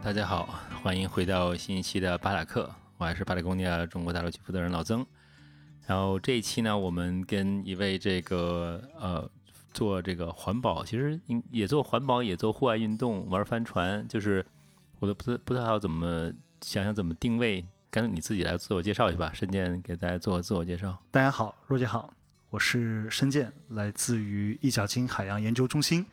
大家好，欢迎回到新一期的巴塔克，我还是巴塔公的中国大陆区负责人老曾。然后这一期呢，我们跟一位这个呃做这个环保，其实也做环保，也做户外运动，玩帆船，就是我都不知不知道怎么想想怎么定位，干脆你自己来自我介绍一下吧。申健给大家做个自我介绍。大家好，若姐好，我是申健，来自于一角鲸海洋研究中心。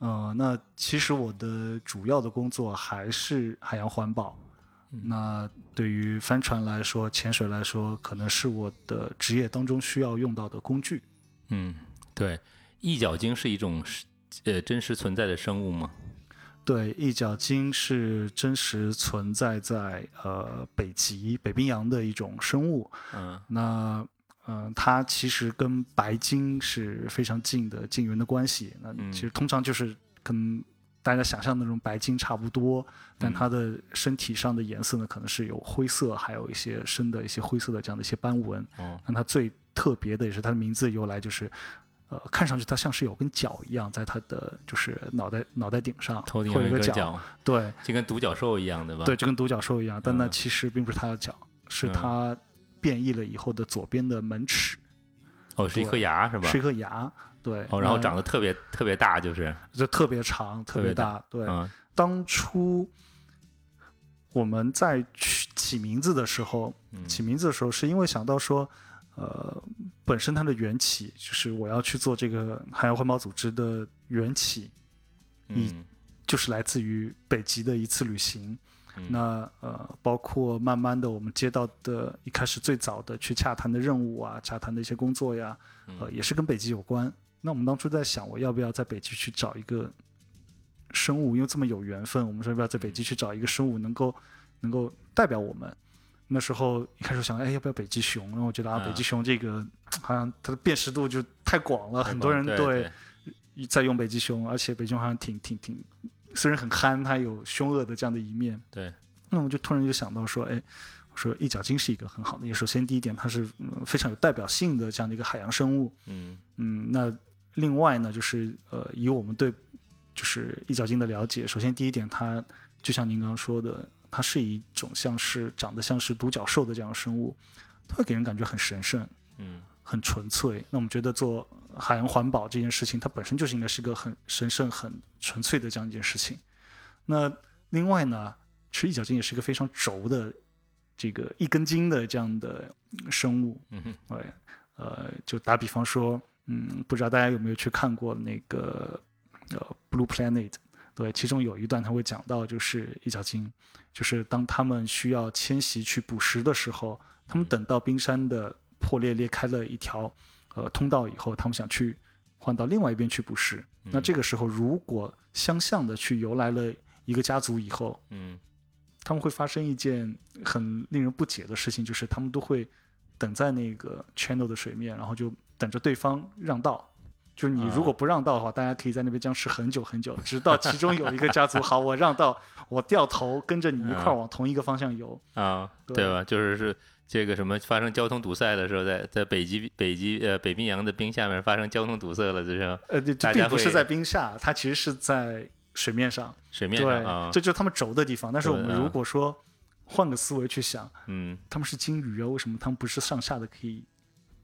呃，那其实我的主要的工作还是海洋环保。那对于帆船来说，潜水来说，可能是我的职业当中需要用到的工具。嗯，对，一角鲸是一种呃真实存在的生物吗？对，一角鲸是真实存在在呃北极、北冰洋的一种生物。嗯，那。嗯，它其实跟白金是非常近的近缘的关系。那其实通常就是跟大家想象那种白金差不多，但它的身体上的颜色呢，可能是有灰色，还有一些深的一些灰色的这样的一些斑纹。哦，那它最特别的也是它的名字由来，就是呃，看上去它像是有根角一样，在它的就是脑袋脑袋顶上，头顶有一个角，对，就跟独角兽一样对吧？对，就跟独角兽一样，但那其实并不是它的角，是它。变异了以后的左边的门齿，哦，是一颗牙是吧？是一颗牙，对。哦，然后长得特别特别大，就是就特别长，特别大。对，当初我们在取起名字的时候，起名字的时候是因为想到说，呃，本身它的缘起就是我要去做这个海洋环保组织的缘起，嗯，就是来自于北极的一次旅行。那呃，包括慢慢的，我们接到的一开始最早的去洽谈的任务啊，洽谈的一些工作呀，呃，也是跟北极有关。那我们当初在想，我要不要在北极去找一个生物，因为这么有缘分，我们说要不要在北极去找一个生物，能够能够代表我们。那时候一开始想，哎，要不要北极熊？然后我觉得啊，北极熊这个好像它的辨识度就太广了，很多人对在用北极熊，而且北极熊好像挺挺挺。虽然很憨，它有凶恶的这样的一面。对，那我就突然就想到说，哎，我说一角鲸是一个很好的。也首先第一点，它是非常有代表性的这样的一个海洋生物。嗯嗯，那另外呢，就是呃，以我们对就是一角鲸的了解，首先第一点，它就像您刚刚说的，它是一种像是长得像是独角兽的这样的生物，它会给人感觉很神圣。嗯。很纯粹，那我们觉得做海洋环保这件事情，它本身就是应该是个很神圣、很纯粹的这样一件事情。那另外呢，其实一角鲸也是一个非常轴的这个一根筋的这样的生物。嗯哼，对，呃，就打比方说，嗯，不知道大家有没有去看过那个呃《Blue Planet》？对，其中有一段他会讲到，就是一角鲸，就是当他们需要迁徙去捕食的时候，他们等到冰山的。破裂裂开了一条，呃，通道以后，他们想去换到另外一边去捕食。那这个时候，如果相向的去游来了一个家族以后，嗯，他们会发生一件很令人不解的事情，就是他们都会等在那个 channel 的水面，然后就等着对方让道。就是你如果不让道的话，大家可以在那边僵持很久很久，直到其中有一个家族好，我让道，我掉头跟着你一块往同一个方向游 啊，对吧？就是是。这个什么发生交通堵塞的时候，在在北极北极呃北冰洋的冰下面发生交通堵塞了，这是呃，这并不是在冰下，它其实是在水面上。水面上啊，这就是他们轴的地方。但是我们如果说换个思维去想，嗯，他们是鲸鱼啊，为什么他们不是上下的可以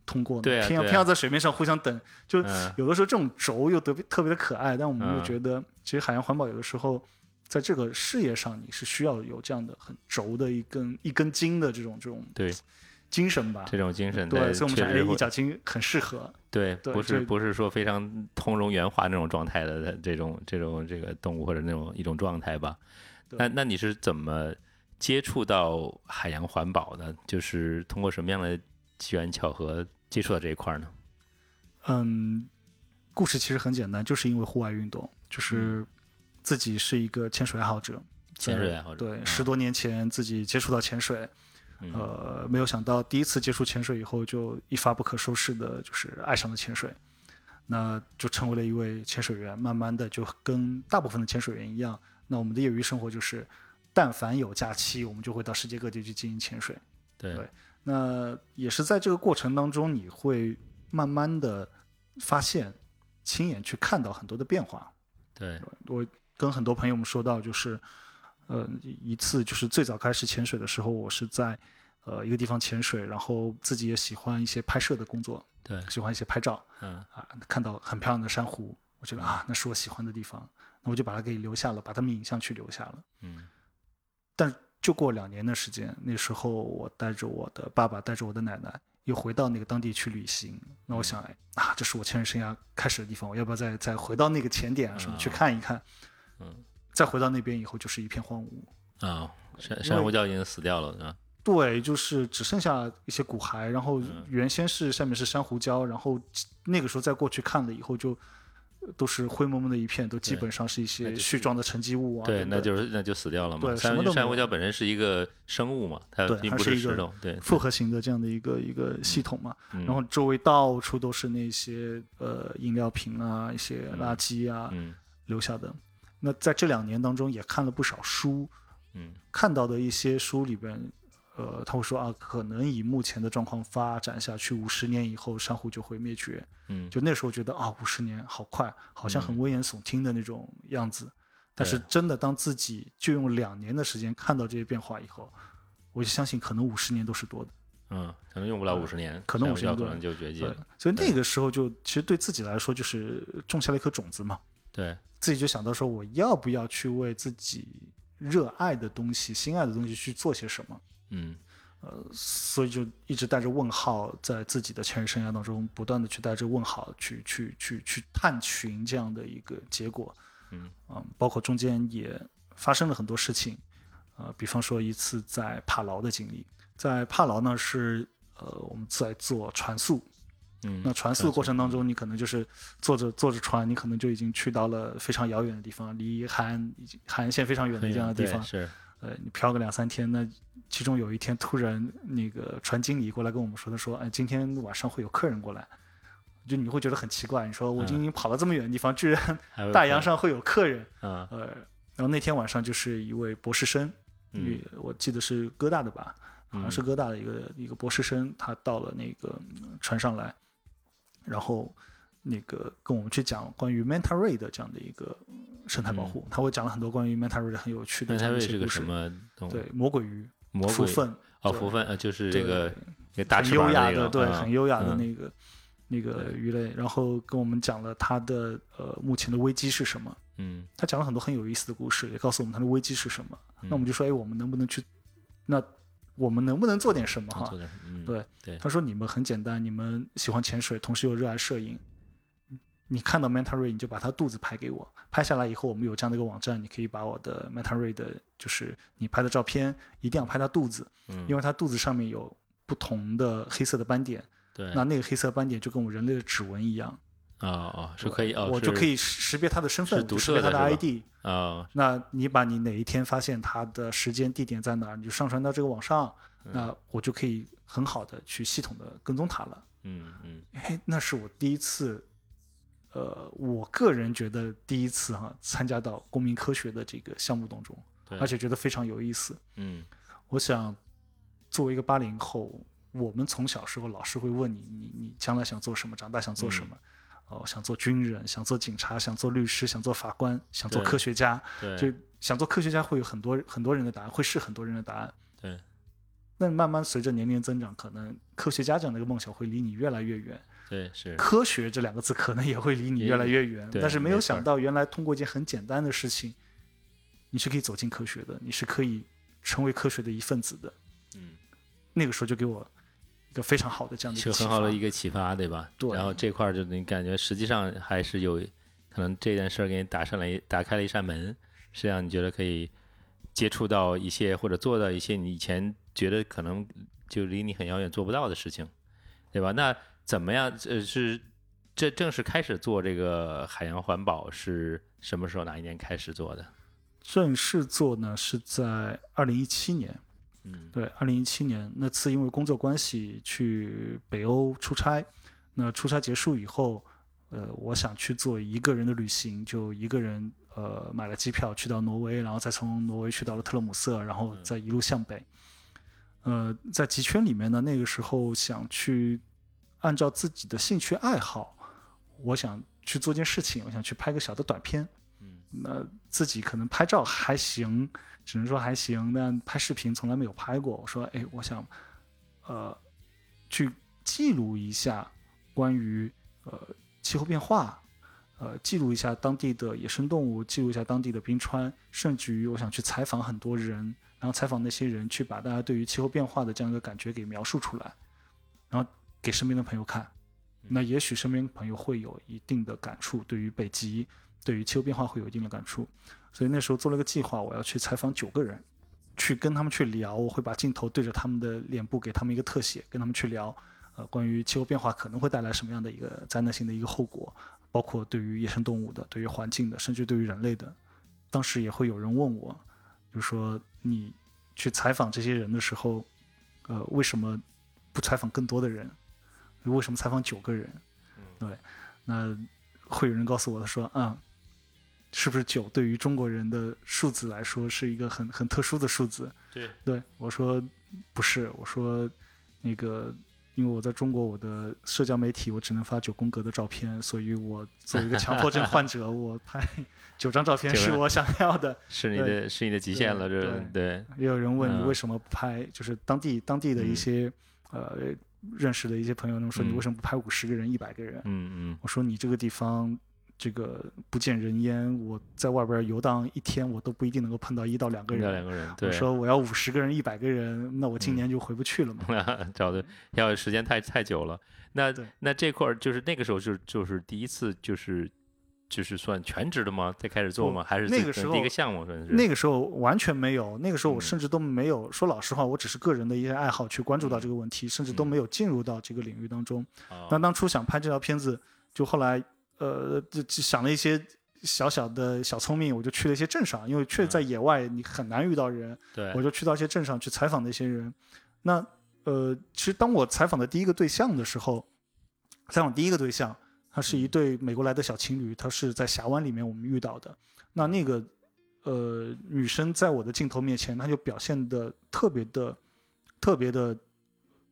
通过呢？对偏要偏要在水面上互相等，就有的时候这种轴又特别特别的可爱，但我们又觉得，其实海洋环保有的时候。在这个事业上，你是需要有这样的很轴的一根一根筋的这种这种对精神吧？这种精神对，所以我们觉得一脚筋很适合。对，不是不是说非常通融圆滑那种状态的这种这种这个动物或者那种一种状态吧？那那你是怎么接触到海洋环保的？就是通过什么样的机缘巧合接触到这一块呢？嗯，故事其实很简单，就是因为户外运动，就是。自己是一个潜水爱好者，潜水爱好者对，十多年前自己接触到潜水，呃，没有想到第一次接触潜水以后就一发不可收拾的，就是爱上了潜水，那就成为了一位潜水员。慢慢的就跟大部分的潜水员一样，那我们的业余生活就是，但凡有假期，我们就会到世界各地去进行潜水。对，那也是在这个过程当中，你会慢慢的发现，亲眼去看到很多的变化。对我。跟很多朋友们说到，就是呃，一次就是最早开始潜水的时候，我是在呃一个地方潜水，然后自己也喜欢一些拍摄的工作，对，喜欢一些拍照，嗯啊，看到很漂亮的珊瑚，我觉得啊，那是我喜欢的地方，那我就把它给留下了，把它们影像去留下了。嗯但就过两年的时间，那时候我带着我的爸爸，带着我的奶奶，又回到那个当地去旅行。那我想，哎啊，这是我潜水生涯开始的地方，我要不要再再回到那个潜点啊什么去看一看？嗯，再回到那边以后，就是一片荒芜。啊，珊珊瑚礁已经死掉了啊。对，就是只剩下一些骨骸，然后原先是下面是珊瑚礁，然后那个时候再过去看了以后就。都是灰蒙蒙的一片，都基本上是一些絮状的沉积物啊。对，那就是那就死掉了嘛。对，珊珊瑚礁本身是一个生物嘛，它并不是石头，对，复合型的这样的一个一个系统嘛。然后周围到处都是那些呃饮料瓶啊、一些垃圾啊留下的。那在这两年当中也看了不少书，嗯，看到的一些书里边。呃，他会说啊，可能以目前的状况发展下去，五十年以后珊瑚就会灭绝。嗯，就那时候觉得啊，五十年好快，好像很危言耸听的那种样子。但是真的，当自己就用两年的时间看到这些变化以后，我就相信可能五十年都是多的。嗯，可能用不了五十年，可能五十年可能就绝迹了。所以那个时候就其实对自己来说就是种下了一颗种子嘛。对，自己就想到说，我要不要去为自己热爱的东西、心爱的东西去做些什么？嗯，呃，所以就一直带着问号，在自己的潜水生涯当中，不断的去带着问号，去去去去探寻这样的一个结果。嗯，嗯，包括中间也发生了很多事情，呃，比方说一次在帕劳的经历，在帕劳呢是呃我们在做船速，嗯，那船速的过程当中，你可能就是坐着坐着船，你可能就已经去到了非常遥远的地方，离海岸已经海岸线非常远的这样的地方，是。呃，你漂个两三天，那其中有一天突然那个船经理过来跟我们说，他说，哎，今天晚上会有客人过来，就你会觉得很奇怪，你说我已经跑了这么远的地方，居然大洋上会有客人，呃，然后那天晚上就是一位博士生，嗯，我记得是哥大的吧，好像是哥大的一个一个博士生，他到了那个船上来，然后那个跟我们去讲关于 manta ray 的这样的一个。生态保护，他会讲了很多关于 manta ray 很有趣的一些故事。是个什么？对，魔鬼鱼，魔鬼粪哦，福粪呃，就是这个一个大很优雅的，对，很优雅的那个那个鱼类。然后跟我们讲了它的呃目前的危机是什么。嗯，他讲了很多很有意思的故事，也告诉我们他的危机是什么。那我们就说，哎，我们能不能去？那我们能不能做点什么？哈，对对。他说，你们很简单，你们喜欢潜水，同时又热爱摄影。你看到 manta ray，你就把它肚子拍给我，拍下来以后，我们有这样的一个网站，你可以把我的 manta ray 的，就是你拍的照片，一定要拍它肚子，嗯，因为它肚子上面有不同的黑色的斑点，对，那那个黑色斑点就跟我们人类的指纹一样，啊啊，是可以，我就可以识别他的身份，识别他的 ID，啊，那你把你哪一天发现他的时间地点在哪儿，你就上传到这个网上，那我就可以很好的去系统的跟踪他了，嗯嗯，哎，那是我第一次。呃，我个人觉得第一次哈参加到公民科学的这个项目当中，而且觉得非常有意思。嗯，我想作为一个八零后，我们从小时候老师会问你，你你将来想做什么？长大想做什么？哦，想做军人，想做警察，想做律师，想做法官，想做科学家。对，就想做科学家会有很多很多人的答案，会是很多人的答案。对，那慢慢随着年龄增长，可能科学家这样的一个梦想会离你越来越远。对，是科学这两个字可能也会离你越来越远，但是没有想到，原来通过一件很简单的事情，你是可以走进科学的，你是可以成为科学的一份子的。嗯，那个时候就给我一个非常好的这样的，一个很好的一个启发，对吧？对。然后这块儿就你感觉，实际上还是有可能这件事儿给你打上来，打开了一扇门，实际上你觉得可以接触到一些或者做到一些你以前觉得可能就离你很遥远做不到的事情，对吧？那。怎么样？呃，是这正式开始做这个海洋环保是什么时候？哪一年开始做的？正式做呢是在二零一七年。嗯，对，二零一七年那次因为工作关系去北欧出差，那出差结束以后，呃，我想去做一个人的旅行，就一个人呃买了机票去到挪威，然后再从挪威去到了特勒姆瑟，然后再一路向北。呃，在极圈里面呢，那个时候想去。按照自己的兴趣爱好，我想去做件事情，我想去拍个小的短片。嗯，那自己可能拍照还行，只能说还行，但拍视频从来没有拍过。我说，哎，我想，呃，去记录一下关于呃气候变化，呃，记录一下当地的野生动物，记录一下当地的冰川，甚至于我想去采访很多人，然后采访那些人，去把大家对于气候变化的这样一个感觉给描述出来，然后给身边的朋友看。那也许身边朋友会有一定的感触，对于北极，对于气候变化会有一定的感触，所以那时候做了个计划，我要去采访九个人，去跟他们去聊，我会把镜头对着他们的脸部，给他们一个特写，跟他们去聊，呃，关于气候变化可能会带来什么样的一个灾难性的一个后果，包括对于野生动物的，对于环境的，甚至对于人类的。当时也会有人问我，就说你去采访这些人的时候，呃，为什么不采访更多的人？为什么采访九个人？对，那会有人告诉我，他说：“啊，是不是九对于中国人的数字来说是一个很很特殊的数字？”对，对我说不是，我说那个，因为我在中国，我的社交媒体我只能发九宫格的照片，所以我作为一个强迫症患者，我拍九张照片是 我想要的，是你的，是你的极限了，这对。也有人问你为什么不拍，就是当地当地的一些呃。认识的一些朋友，那么说你为什么不拍五十个人、一百个人？嗯嗯，我说你这个地方，这个不见人烟，我在外边游荡一天，我都不一定能够碰到一到两个人。两个人，对。我说我要五十个人、一百个人，那我今年就回不去了嘛。找的要时间太太久了。那那这块儿就是那个时候就就是第一次就是。就是算全职的吗？再开始做吗？还是那个时候第一个项目算是？那个时候完全没有，那个时候我甚至都没有说老实话，我只是个人的一些爱好去关注到这个问题，甚至都没有进入到这个领域当中。那当初想拍这条片子，就后来呃就想了一些小小的小聪明，我就去了一些镇上，因为确实在野外你很难遇到人，对，我就去到一些镇上去采访那些人。那呃，其实当我采访的第一个对象的时候，采访第一个对象。他是一对美国来的小情侣，他是在峡湾里面我们遇到的。那那个，呃，女生在我的镜头面前，她就表现的特别的、特别的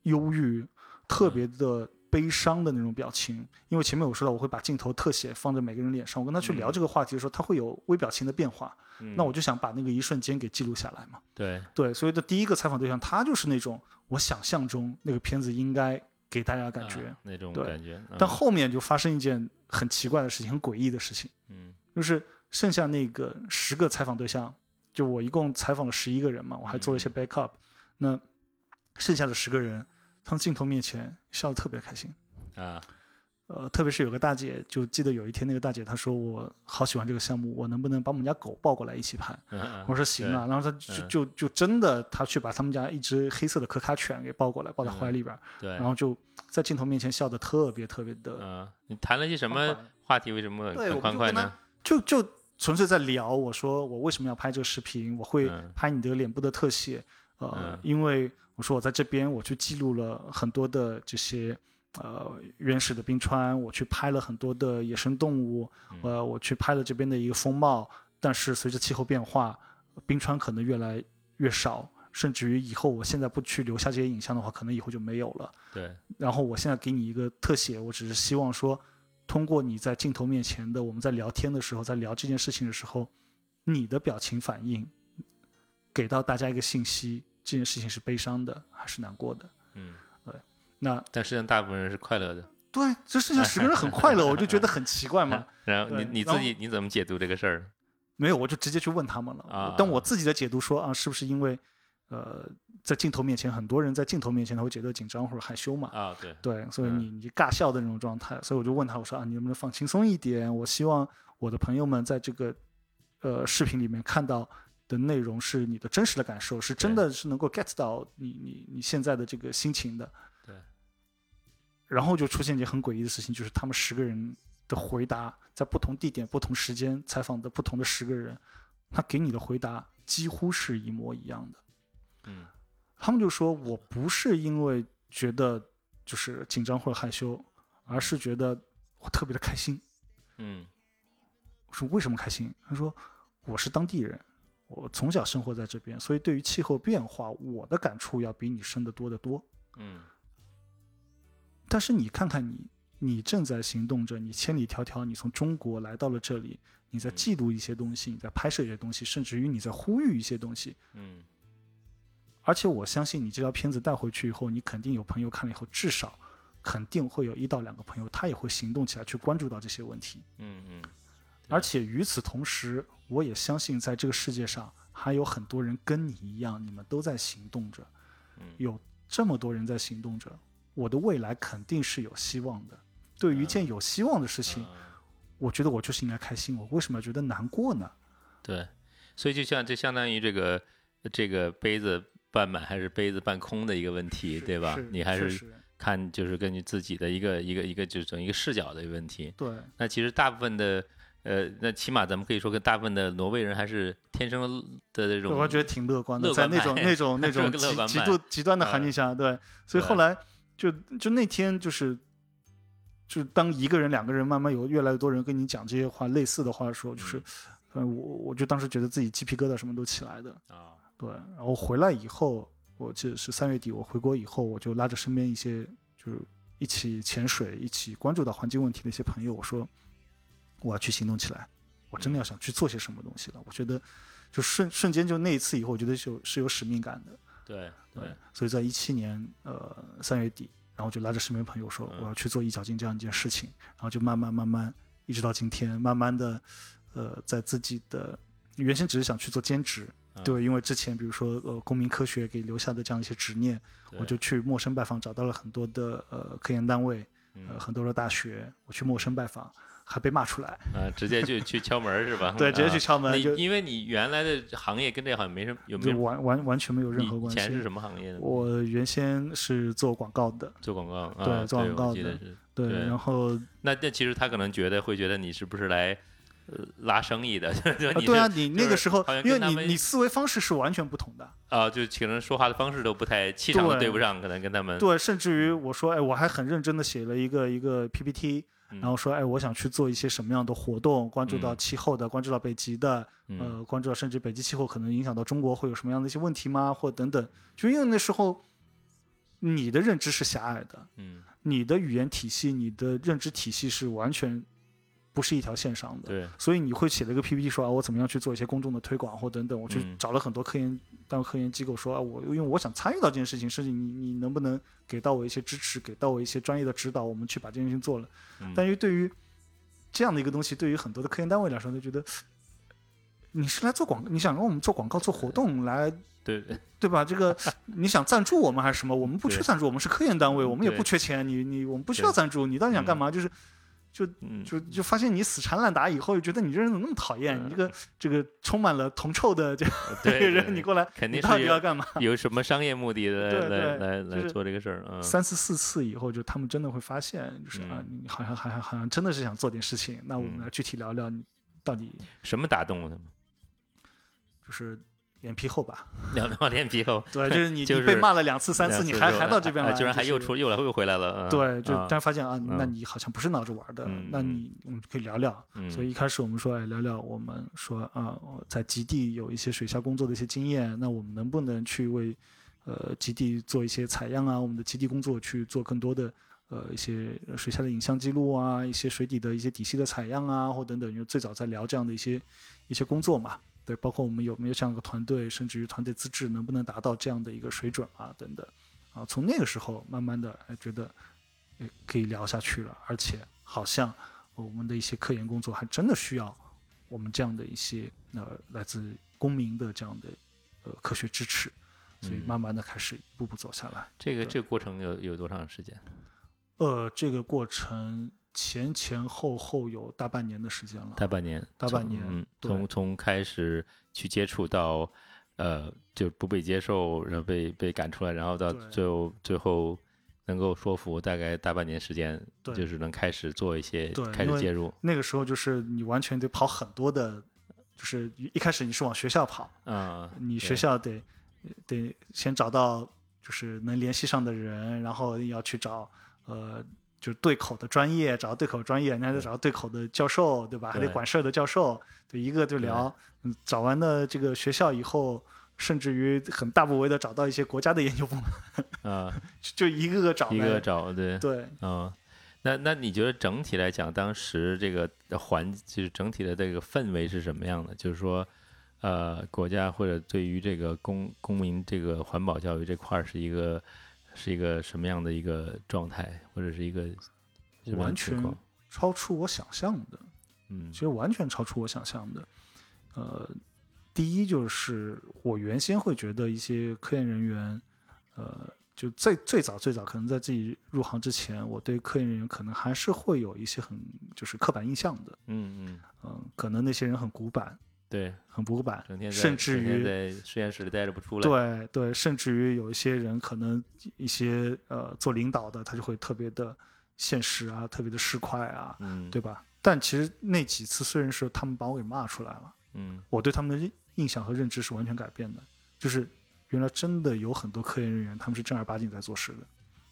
忧郁、特别的悲伤的那种表情。因为前面我说到，我会把镜头特写放在每个人脸上，我跟他去聊这个话题的时候，他会有微表情的变化。那我就想把那个一瞬间给记录下来嘛。对对，所以的第一个采访对象，他就是那种我想象中那个片子应该。给大家感觉那种感觉，但后面就发生一件很奇怪的事情，很诡异的事情。嗯，就是剩下那个十个采访对象，就我一共采访了十一个人嘛，我还做了一些 backup。那剩下的十个人，他们镜头面前笑得特别开心啊。呃，特别是有个大姐，就记得有一天那个大姐她说我好喜欢这个项目，我能不能把我们家狗抱过来一起拍？我说行啊，然后她就就就真的她去把他们家一只黑色的可卡犬给抱过来，抱在怀里边，对，然后就在镜头面前笑得特别特别的。嗯，你谈了些什么话题？为什么很欢快呢？就就纯粹在聊，我说我为什么要拍这个视频？我会拍你的脸部的特写，呃，因为我说我在这边我去记录了很多的这些。呃，原始的冰川，我去拍了很多的野生动物，呃，我去拍了这边的一个风貌。但是随着气候变化，冰川可能越来越少，甚至于以后我现在不去留下这些影像的话，可能以后就没有了。对。然后我现在给你一个特写，我只是希望说，通过你在镜头面前的，我们在聊天的时候，在聊这件事情的时候，你的表情反应，给到大家一个信息：这件事情是悲伤的还是难过的？嗯。对那但实际上大部分人是快乐的，对，这剩下十个人很快乐，我就觉得很奇怪嘛。然后你你自己你怎么解读这个事儿？没有，我就直接去问他们了。啊，但我自己的解读说啊，是不是因为呃，在镜头面前，很多人在镜头面前他会觉得紧张或者害羞嘛？啊，对对，所以你你尬笑的那种状态，所以我就问他，我说啊，你能不能放轻松一点？我希望我的朋友们在这个呃视频里面看到的内容是你的真实的感受，是真的是能够 get 到你你你现在的这个心情的。对然后就出现一件很诡异的事情，就是他们十个人的回答，在不同地点、不同时间采访的不同的十个人，他给你的回答几乎是一模一样的。嗯，他们就说我不是因为觉得就是紧张或者害羞，而是觉得我特别的开心。嗯，我说为什么开心？他说我是当地人，我从小生活在这边，所以对于气候变化，我的感触要比你深得多得多。嗯。但是你看看你，你正在行动着，你千里迢迢，你从中国来到了这里，你在记录一些东西，你在拍摄一些东西，甚至于你在呼吁一些东西。嗯。而且我相信你这条片子带回去以后，你肯定有朋友看了以后，至少肯定会有一到两个朋友，他也会行动起来去关注到这些问题。嗯嗯。而且与此同时，我也相信在这个世界上还有很多人跟你一样，你们都在行动着。有这么多人在行动着，我的未来肯定是有希望的。对于一件有希望的事情，我觉得我就是应该开心。我为什么要觉得难过呢？对，所以就像这相当于这个这个杯子半满还是杯子半空的一个问题，对吧？你还是看就是根据自己的一个一个一个就是整一个视角的一个问题。对，那其实大部分的。呃，那起码咱们可以说，跟大部分的挪威人还是天生的这种，我觉得挺乐观的，在那种那种那种 极极度极端的环境下，对，所以后来就就那天就是，就当一个人、两个人慢慢有越来越多人跟你讲这些话，类似的话的时候，就是，嗯，我我就当时觉得自己鸡皮疙瘩什么都起来的啊，对，然后回来以后，我记得是三月底我回国以后，我就拉着身边一些就是一起潜水、一起关注到环境问题的一些朋友，我说。我要去行动起来，我真的要想去做些什么东西了。我觉得，就瞬瞬间就那一次以后，我觉得是有是有使命感的。对对，所以在一七年呃三月底，然后就拉着身边朋友说，我要去做一脚金这样一件事情，然后就慢慢慢慢一直到今天，慢慢的呃在自己的原先只是想去做兼职，对，因为之前比如说呃公民科学给留下的这样一些执念，我就去陌生拜访，找到了很多的呃科研单位，呃很多的大学，我去陌生拜访。还被骂出来啊！直接就去敲门是吧？对，直接去敲门。因为你原来的行业跟这好像没什么，有没有完完完全没有任何关系？以前是什么行业的？我原先是做广告的。做广告，对，做广告的。对，然后那那其实他可能觉得会觉得你是不是来呃拉生意的？对啊，你那个时候，因为你你思维方式是完全不同的啊，就可能说话的方式都不太气场都对不上，可能跟他们对，甚至于我说哎，我还很认真的写了一个一个 PPT。然后说，哎，我想去做一些什么样的活动，关注到气候的，关注到北极的，呃，关注到甚至北极气候可能影响到中国会有什么样的一些问题吗？或等等，就因为那时候你的认知是狭隘的，嗯，你的语言体系、你的认知体系是完全。不是一条线上的，对，所以你会写了一个 PPT 说啊，我怎么样去做一些公众的推广或等等，我去找了很多科研单位科研机构说啊，我因为我想参与到这件事情，甚至你你能不能给到我一些支持，给到我一些专业的指导，我们去把这件事情做了。但是对于这样的一个东西，对于很多的科研单位来说，就觉得你是来做广，你想让我们做广告做活动来，对对吧？这个你想赞助我们还是什么？我们不缺赞助，我们是科研单位，我们也不缺钱，你你我们不需要赞助，你到底想干嘛？就是。就就就发现你死缠烂打以后，觉得你这人怎么那么讨厌？你这个这个充满了铜臭的这个 人，你过来，肯定是要干嘛？有什么商业目的来来来来做这个事儿啊？三次四次以后，就他们真的会发现，就是啊，你好像好像好像真的是想做点事情。那我们来具体聊聊，你到底什么打动了他们？就是。脸皮厚吧，两两脸皮厚，对，就是你 你被骂了两次三次，你还还到这边来，居然还又出又来又回来了，对，就但发现啊，那你好像不是闹着玩的，那你我们可以聊聊。所以一开始我们说，哎，聊聊我们说啊，在极地有一些水下工作的一些经验，那我们能不能去为呃极地做一些采样啊？我们的极地工作去做更多的呃一些水下的影像记录啊，一些水底的一些底细的采样啊，或等等，因为最早在聊这样的一些一些工作嘛。对，包括我们有没有这样一个团队，甚至于团队资质能不能达到这样的一个水准啊，等等，啊，从那个时候慢慢的，哎，觉得，可以聊下去了，而且好像我们的一些科研工作还真的需要我们这样的一些呃来自公民的这样的呃科学支持，所以慢慢的开始一步步走下来。这个这个过程有有多长时间？呃，这个过程。前前后后有大半年的时间了，大半年，大半年，嗯，从从开始去接触到，呃，就不被接受，然后被被赶出来，然后到最后最后能够说服，大概大半年时间，就是能开始做一些，开始介入。那个时候就是你完全得跑很多的，就是一开始你是往学校跑，啊，你学校得得先找到就是能联系上的人，然后要去找呃。就是对口的专业，找到对口专业，你还得找到对口的教授，对吧？还得管事儿的教授，对一个就聊。嗯，找完了这个学校以后，甚至于很大部分的找到一些国家的研究部门。啊，就一个个找。一个个找，对。对。啊，那那你觉得整体来讲，当时这个环就是整体的这个氛围是什么样的？就是说，呃，国家或者对于这个公公民这个环保教育这块儿是一个是一个什么样的一个状态，或者是一个完全超出我想象的。嗯，其实完全超出我想象的。呃，第一就是我原先会觉得一些科研人员，呃。就最最早最早，可能在自己入行之前，我对科研人员可能还是会有一些很就是刻板印象的。嗯嗯嗯，可能那些人很古板，对，很古板，整天甚至于在实验室里待着不出来。对对，甚至于有一些人可能一些呃做领导的，他就会特别的现实啊，特别的市侩啊，嗯，对吧？但其实那几次虽然是他们把我给骂出来了，嗯，我对他们的印象和认知是完全改变的，就是。原来真的有很多科研人员，他们是正儿八经在做事的，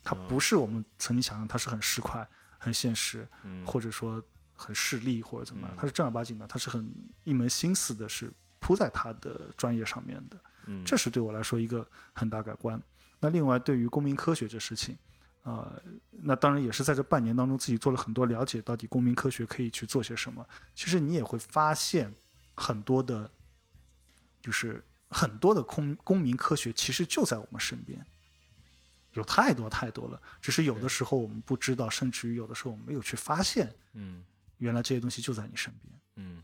他不是我们曾经想象他是很市侩、很现实，或者说很势利或者怎么样，他是正儿八经的，他是很一门心思的，是扑在他的专业上面的，这是对我来说一个很大改观。那另外对于公民科学这事情，啊，那当然也是在这半年当中自己做了很多了解，到底公民科学可以去做些什么。其实你也会发现很多的，就是。很多的公公民科学其实就在我们身边，有太多太多了，只是有的时候我们不知道，甚至于有的时候我们没有去发现，嗯，原来这些东西就在你身边，嗯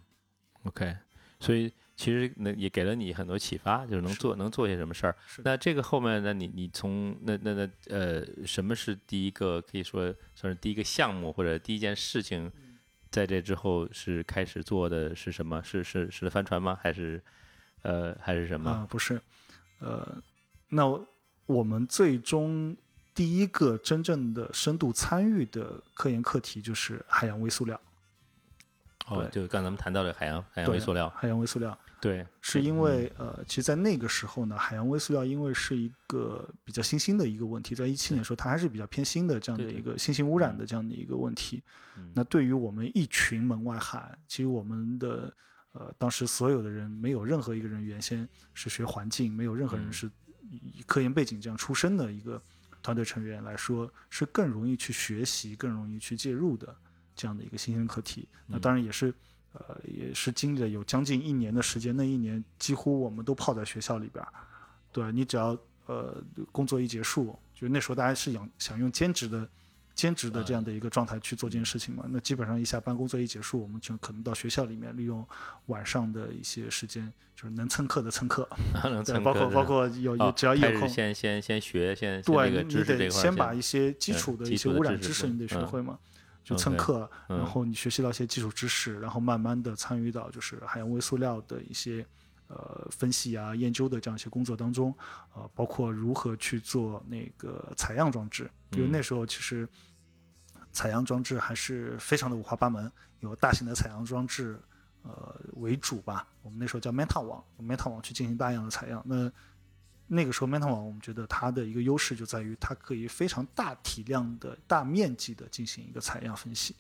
，OK，所以其实那也给了你很多启发，就是能做能做些什么事儿。那这个后面，呢你你从那那那呃，什么是第一个可以说算是第一个项目或者第一件事情，在这之后是开始做的是什么？是是是帆船吗？还是？呃，还是什么啊？不是，呃，那我们最终第一个真正的深度参与的科研课题就是海洋微塑料。哦，就刚咱们谈到的海洋海洋微塑料。海洋微塑料，对，是因为呃，其实，在那个时候呢，海洋微塑料因为是一个比较新兴的一个问题，在一七年的时候，它还是比较偏新的这样的一个新型污染的这样的一个问题。那对于我们一群门外汉，其实我们的。呃，当时所有的人没有任何一个人原先是学环境，没有任何人是以科研背景这样出身的一个团队成员来说，是更容易去学习、更容易去介入的这样的一个新兴课题。那当然也是，呃，也是经历了有将近一年的时间，那一年几乎我们都泡在学校里边儿。对你只要呃工作一结束，就那时候大家是想想用兼职的。兼职的这样的一个状态去做这件事情嘛？那基本上一下班工作一结束，我们就可能到学校里面利用晚上的一些时间，就是能蹭课的蹭课，对，包括包括有有只要有空，先先先学先对，你得先把一些基础的一些污染知识你得学会嘛，就蹭课，然后你学习到一些基础知识，然后慢慢的参与到就是海洋微塑料的一些呃分析啊研究的这样一些工作当中，呃，包括如何去做那个采样装置，因为那时候其实。采样装置还是非常的五花八门，有大型的采样装置，呃为主吧。我们那时候叫 Meta 网，Meta 网去进行大量的采样。那那个时候 Meta 网，我们觉得它的一个优势就在于它可以非常大体量的大面积的进行一个采样分析。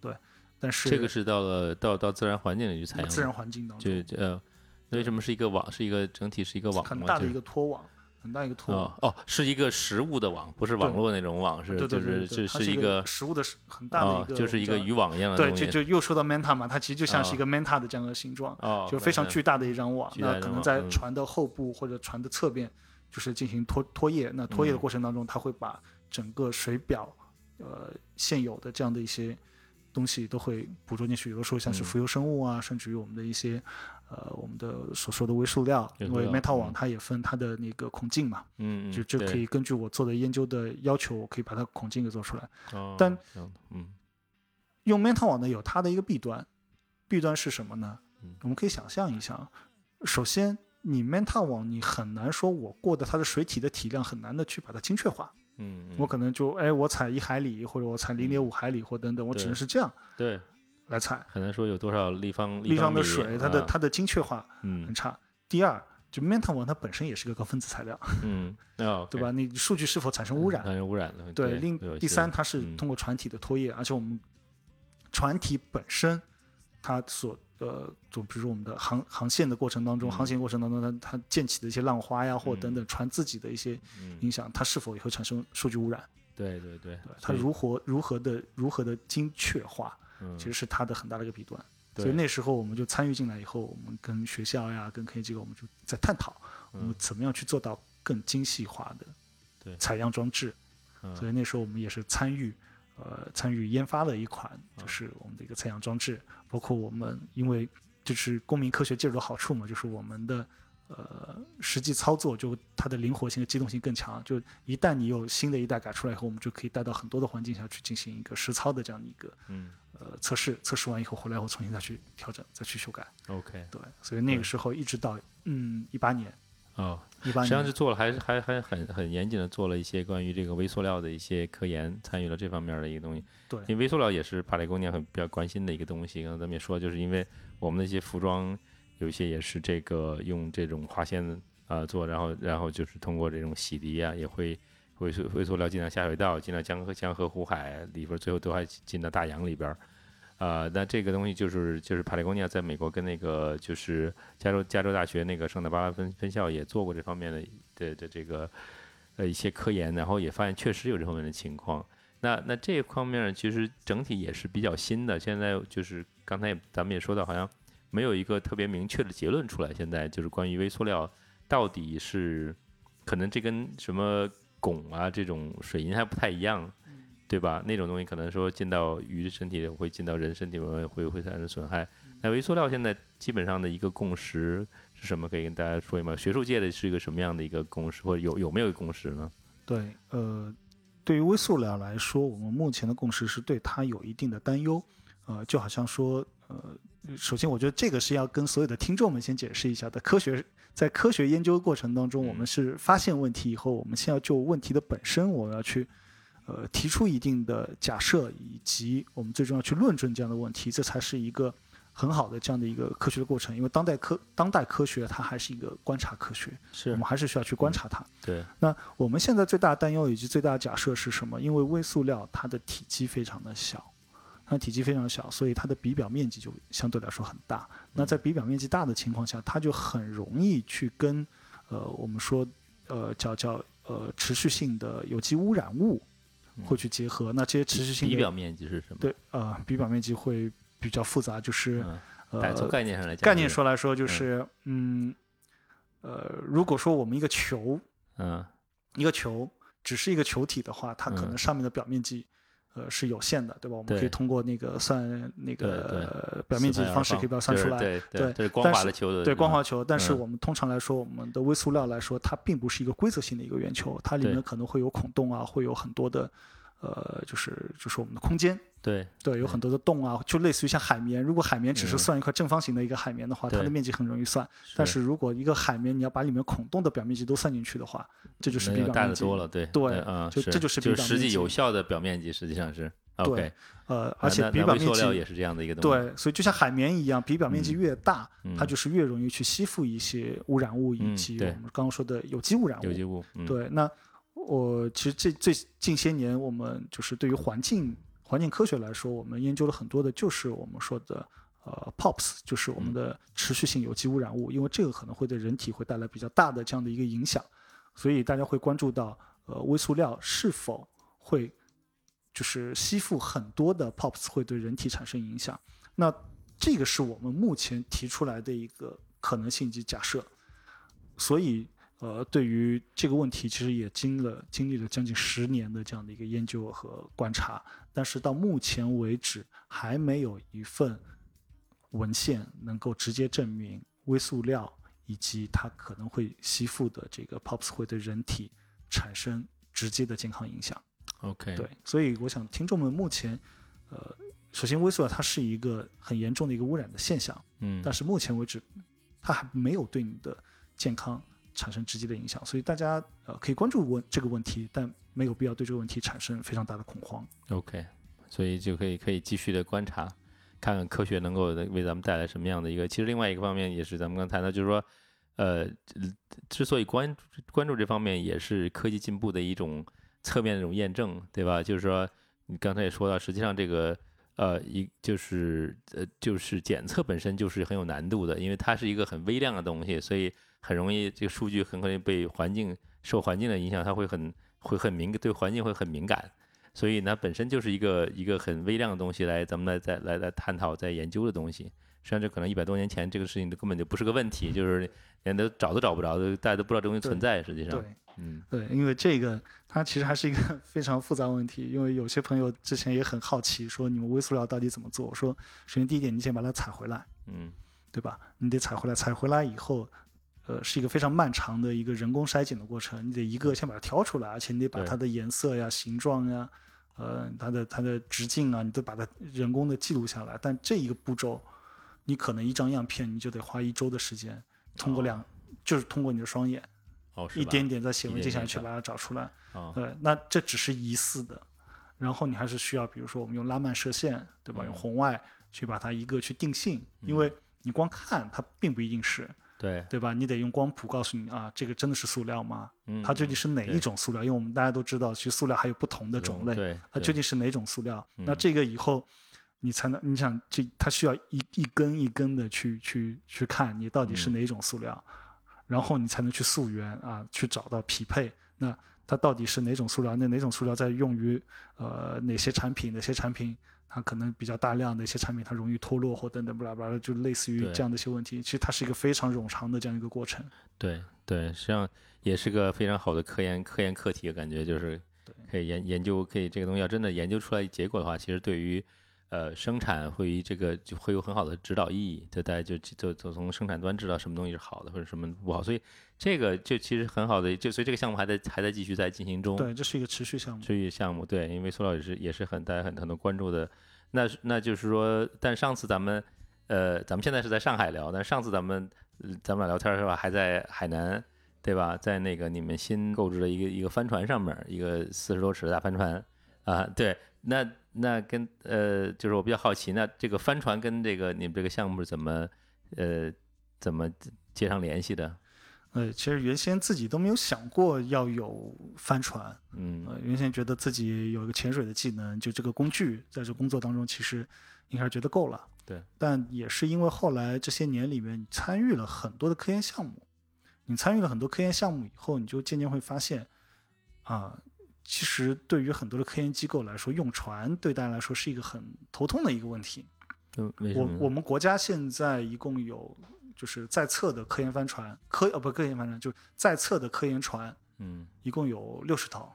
对，但是这个是到了到到自然环境里去采样，自然环境当中，就呃，为什么是一个网？是一个整体是一个网很大的一个拖网。很大一个图哦哦，是一个实物的网，不是网络那种网，是就是就是一个实物的很大的一个，就是一个渔网一样的对，就就又说到 Manta 嘛，它其实就像是一个 Manta 的这样的形状，就非常巨大的一张网。那可能在船的后部或者船的侧边，就是进行拖拖曳。那拖曳的过程当中，它会把整个水表，呃，现有的这样的一些东西都会捕捉进去。有的时候像是浮游生物啊，甚至于我们的一些。呃，我们的所说的微塑料，因为 Meta 网它也分它的那个孔径嘛，嗯就这可以根据我做的研究的要求，我可以把它孔径给做出来。哦，但嗯，用 Meta 网呢有它的一个弊端，弊端是什么呢？我们可以想象一下，首先你 Meta 网你很难说我过的它的水体的体量很难的去把它精确化，嗯，我可能就哎我采一海里或者我采零点五海里或等等，我只能是这样。对。来采，可能说有多少立方立方的水，它的它的精确化嗯很差。第二，就 Menta 网它本身也是个高分子材料，嗯，对吧？你数据是否产生污染？产生污染的。对，另第三，它是通过船体的拖曳，而且我们船体本身它所呃，就比如说我们的航航线的过程当中，航行过程当中，它它溅起的一些浪花呀，或等等船自己的一些影响，它是否也会产生数据污染？对对对，它如何如何的如何的精确化，其实是它的很大的一个弊端。所以那时候我们就参与进来以后，我们跟学校呀、跟科研机构，我们就在探讨，我们怎么样去做到更精细化的采样装置。所以那时候我们也是参与，呃，参与研发了一款，就是我们的一个采样装置。包括我们因为就是公民科学介入的好处嘛，就是我们的呃实际操作就它的灵活性和机动性更强。就一旦你有新的一代改出来以后，我们就可以带到很多的环境下去进行一个实操的这样的一个嗯。呃，测试测试完以后回来后重新再去调整，再去修改。OK，对，所以那个时候一直到嗯一八年，哦，一八年，实际上是做了，还是还还很很严谨的做了一些关于这个微塑料的一些科研，参与了这方面的一个东西。对，因为微塑料也是帕雷姑娘很比较关心的一个东西。刚才咱们也说，就是因为我们那些服装有些也是这个用这种化纤啊做，然后然后就是通过这种洗涤啊，也会。微塑微塑料进到下水道，进到江河江河湖海里边，最后都还进到大洋里边儿。呃，那这个东西就是就是帕雷贡尼亚在美国跟那个就是加州加州大学那个圣塔巴拉分分校也做过这方面的的的这个呃一些科研，然后也发现确实有这方面的情况。那那这方面其实整体也是比较新的，现在就是刚才咱们也说到，好像没有一个特别明确的结论出来。现在就是关于微塑料到底是可能这跟什么？汞啊，这种水银还不太一样，对吧？那种东西可能说进到鱼的身体会进到人身体里面会会产生损害。那微塑料现在基本上的一个共识是什么？可以跟大家说一吗。学术界的是一个什么样的一个共识，或者有有没有共识呢？对，呃，对于微塑料来说，我们目前的共识是对它有一定的担忧。呃，就好像说，呃，首先我觉得这个是要跟所有的听众们先解释一下的，科学。在科学研究过程当中，我们是发现问题以后，我们先要就问题的本身，我们要去，呃，提出一定的假设，以及我们最终要去论证这样的问题，这才是一个很好的这样的一个科学的过程。因为当代科当代科学它还是一个观察科学，是我们还是需要去观察它。对。那我们现在最大的担忧以及最大的假设是什么？因为微塑料它的体积非常的小。它体积非常小，所以它的比表面积就相对来说很大。那在比表面积大的情况下，它就很容易去跟，呃，我们说，呃，叫叫呃持续性的有机污染物会去结合。那这些持续性比表面积是什么？对，呃，比表面积会比较复杂，就是呃，从概念上来讲，概念说来说就是，嗯，呃，如果说我们一个球，嗯，一个球只是一个球体的话，它可能上面的表面积。呃，是有限的，对吧？我们可以通过那个算那个表面积的方式，可以把它算出来。对对，对光滑的球。对光滑球，但是我们通常来说，我们的微塑料来说，它并不是一个规则性的一个圆球，它里面可能会有孔洞啊，会有很多的。呃，就是就是我们的空间，对对，有很多的洞啊，就类似于像海绵。如果海绵只是算一块正方形的一个海绵的话，它的面积很容易算。但是如果一个海绵你要把里面孔洞的表面积都算进去的话，这就是比表面积多了。对对，嗯，就这就是就实际有效的表面积实际上是 OK。呃，而且比表面积也是这样的一个东西。对，所以就像海绵一样，比表面积越大，它就是越容易去吸附一些污染物以及我们刚刚说的有机污染物。有机物。对，那。我其实这这近些年，我们就是对于环境环境科学来说，我们研究了很多的，就是我们说的呃 POPs，就是我们的持续性有机污染物，因为这个可能会对人体会带来比较大的这样的一个影响，所以大家会关注到呃微塑料是否会就是吸附很多的 POPs 会对人体产生影响。那这个是我们目前提出来的一个可能性及假设，所以。呃，对于这个问题，其实也经了经历了将近十年的这样的一个研究和观察，但是到目前为止，还没有一份文献能够直接证明微塑料以及它可能会吸附的这个 POPs 会对人体产生直接的健康影响。OK，对，所以我想听众们目前，呃，首先微塑料它是一个很严重的一个污染的现象，嗯，但是目前为止，它还没有对你的健康。产生直接的影响，所以大家呃可以关注问这个问题，但没有必要对这个问题产生非常大的恐慌。OK，所以就可以可以继续的观察，看看科学能够为咱们带来什么样的一个。其实另外一个方面也是咱们刚谈到，就是说，呃，之所以关关注这方面，也是科技进步的一种侧面的一种验证，对吧？就是说，你刚才也说到，实际上这个呃一就是呃就是检测本身就是很有难度的，因为它是一个很微量的东西，所以。很容易，这个数据很可能被环境受环境的影响，它会很会很敏感，对环境会很敏感，所以呢，本身就是一个一个很微量的东西，来咱们来再来来探讨、在研究的东西。实际上，这可能一百多年前这个事情都根本就不是个问题，就是连都找都找不着，大家都不知道这东西存在。实际上，对，嗯，对，因为这个它其实还是一个 非常复杂问题。因为有些朋友之前也很好奇，说你们微塑料到底怎么做？我说，首先第一点，你先把它采回来，嗯，对吧？你得采回来，采回来以后，呃，是一个非常漫长的一个人工筛检的过程。你得一个先把它挑出来，而且你得把它的颜色呀、形状呀，呃，它的它的直径啊，你都把它人工的记录下来。但这一个步骤，你可能一张样片你就得花一周的时间，通过两，就是通过你的双眼，一点点在显微镜下去把它找出来。哦，对，那这只是疑似的，然后你还是需要，比如说我们用拉曼射线，对吧？用嗯红外去把它一个去定性，因为你光看它并不一定是，对，对吧？你得用光谱告诉你啊，这个真的是塑料吗？嗯，它究竟是哪一种塑料？因为我们大家都知道，其实塑料还有不同的种类，对，它究竟是哪种塑料？那嗯这个以后你才能，你想这它需要一一根一根的去去去看你到底是嗯哪种塑料，然后你才能去溯源啊，去找到匹配。那它到底是哪种塑料？那哪种塑料在用于呃哪些产品？哪些产品它可能比较大量的一些产品它容易脱落或等等巴拉巴拉，就类似于这样的一些问题。其实它是一个非常冗长的这样一个过程。对对，实际上也是个非常好的科研科研课题，感觉就是可以研研究，可以这个东西要真的研究出来结果的话，其实对于呃生产会于这个就会有很好的指导意义，就大家就就就从生产端知道什么东西是好的或者什么不好，所以这个就其实很好的，就所以这个项目还在还在继续在进行中。对，这是一个持续项目。持续项目，对，因为塑料也是也是很大家很很多关注的。那那就是说，但上次咱们呃，咱们现在是在上海聊，但上次咱们呃咱们俩聊天是吧，还在海南，对吧？在那个你们新购置的一个一个帆船上面，一个四十多尺的大帆船啊，对，那那跟呃，就是我比较好奇，那这个帆船跟这个你们这个项目是怎么呃怎么接上联系的？呃，其实原先自己都没有想过要有帆船，嗯呃，原先觉得自己有一个潜水的技能，就这个工具，在这工作当中其实应该是觉得够了。对。但也是因为后来这些年里面，你参与了很多的科研项目，你参与了很多科研项目以后，你就渐渐会发现，啊、其实对于很多的科研机构来说，用船对大家来说是一个很头痛的一个问题。我我们国家现在一共有就是在册的科研帆船，科呃不科研帆船，就是在册的科研船，嗯，一共有六十套，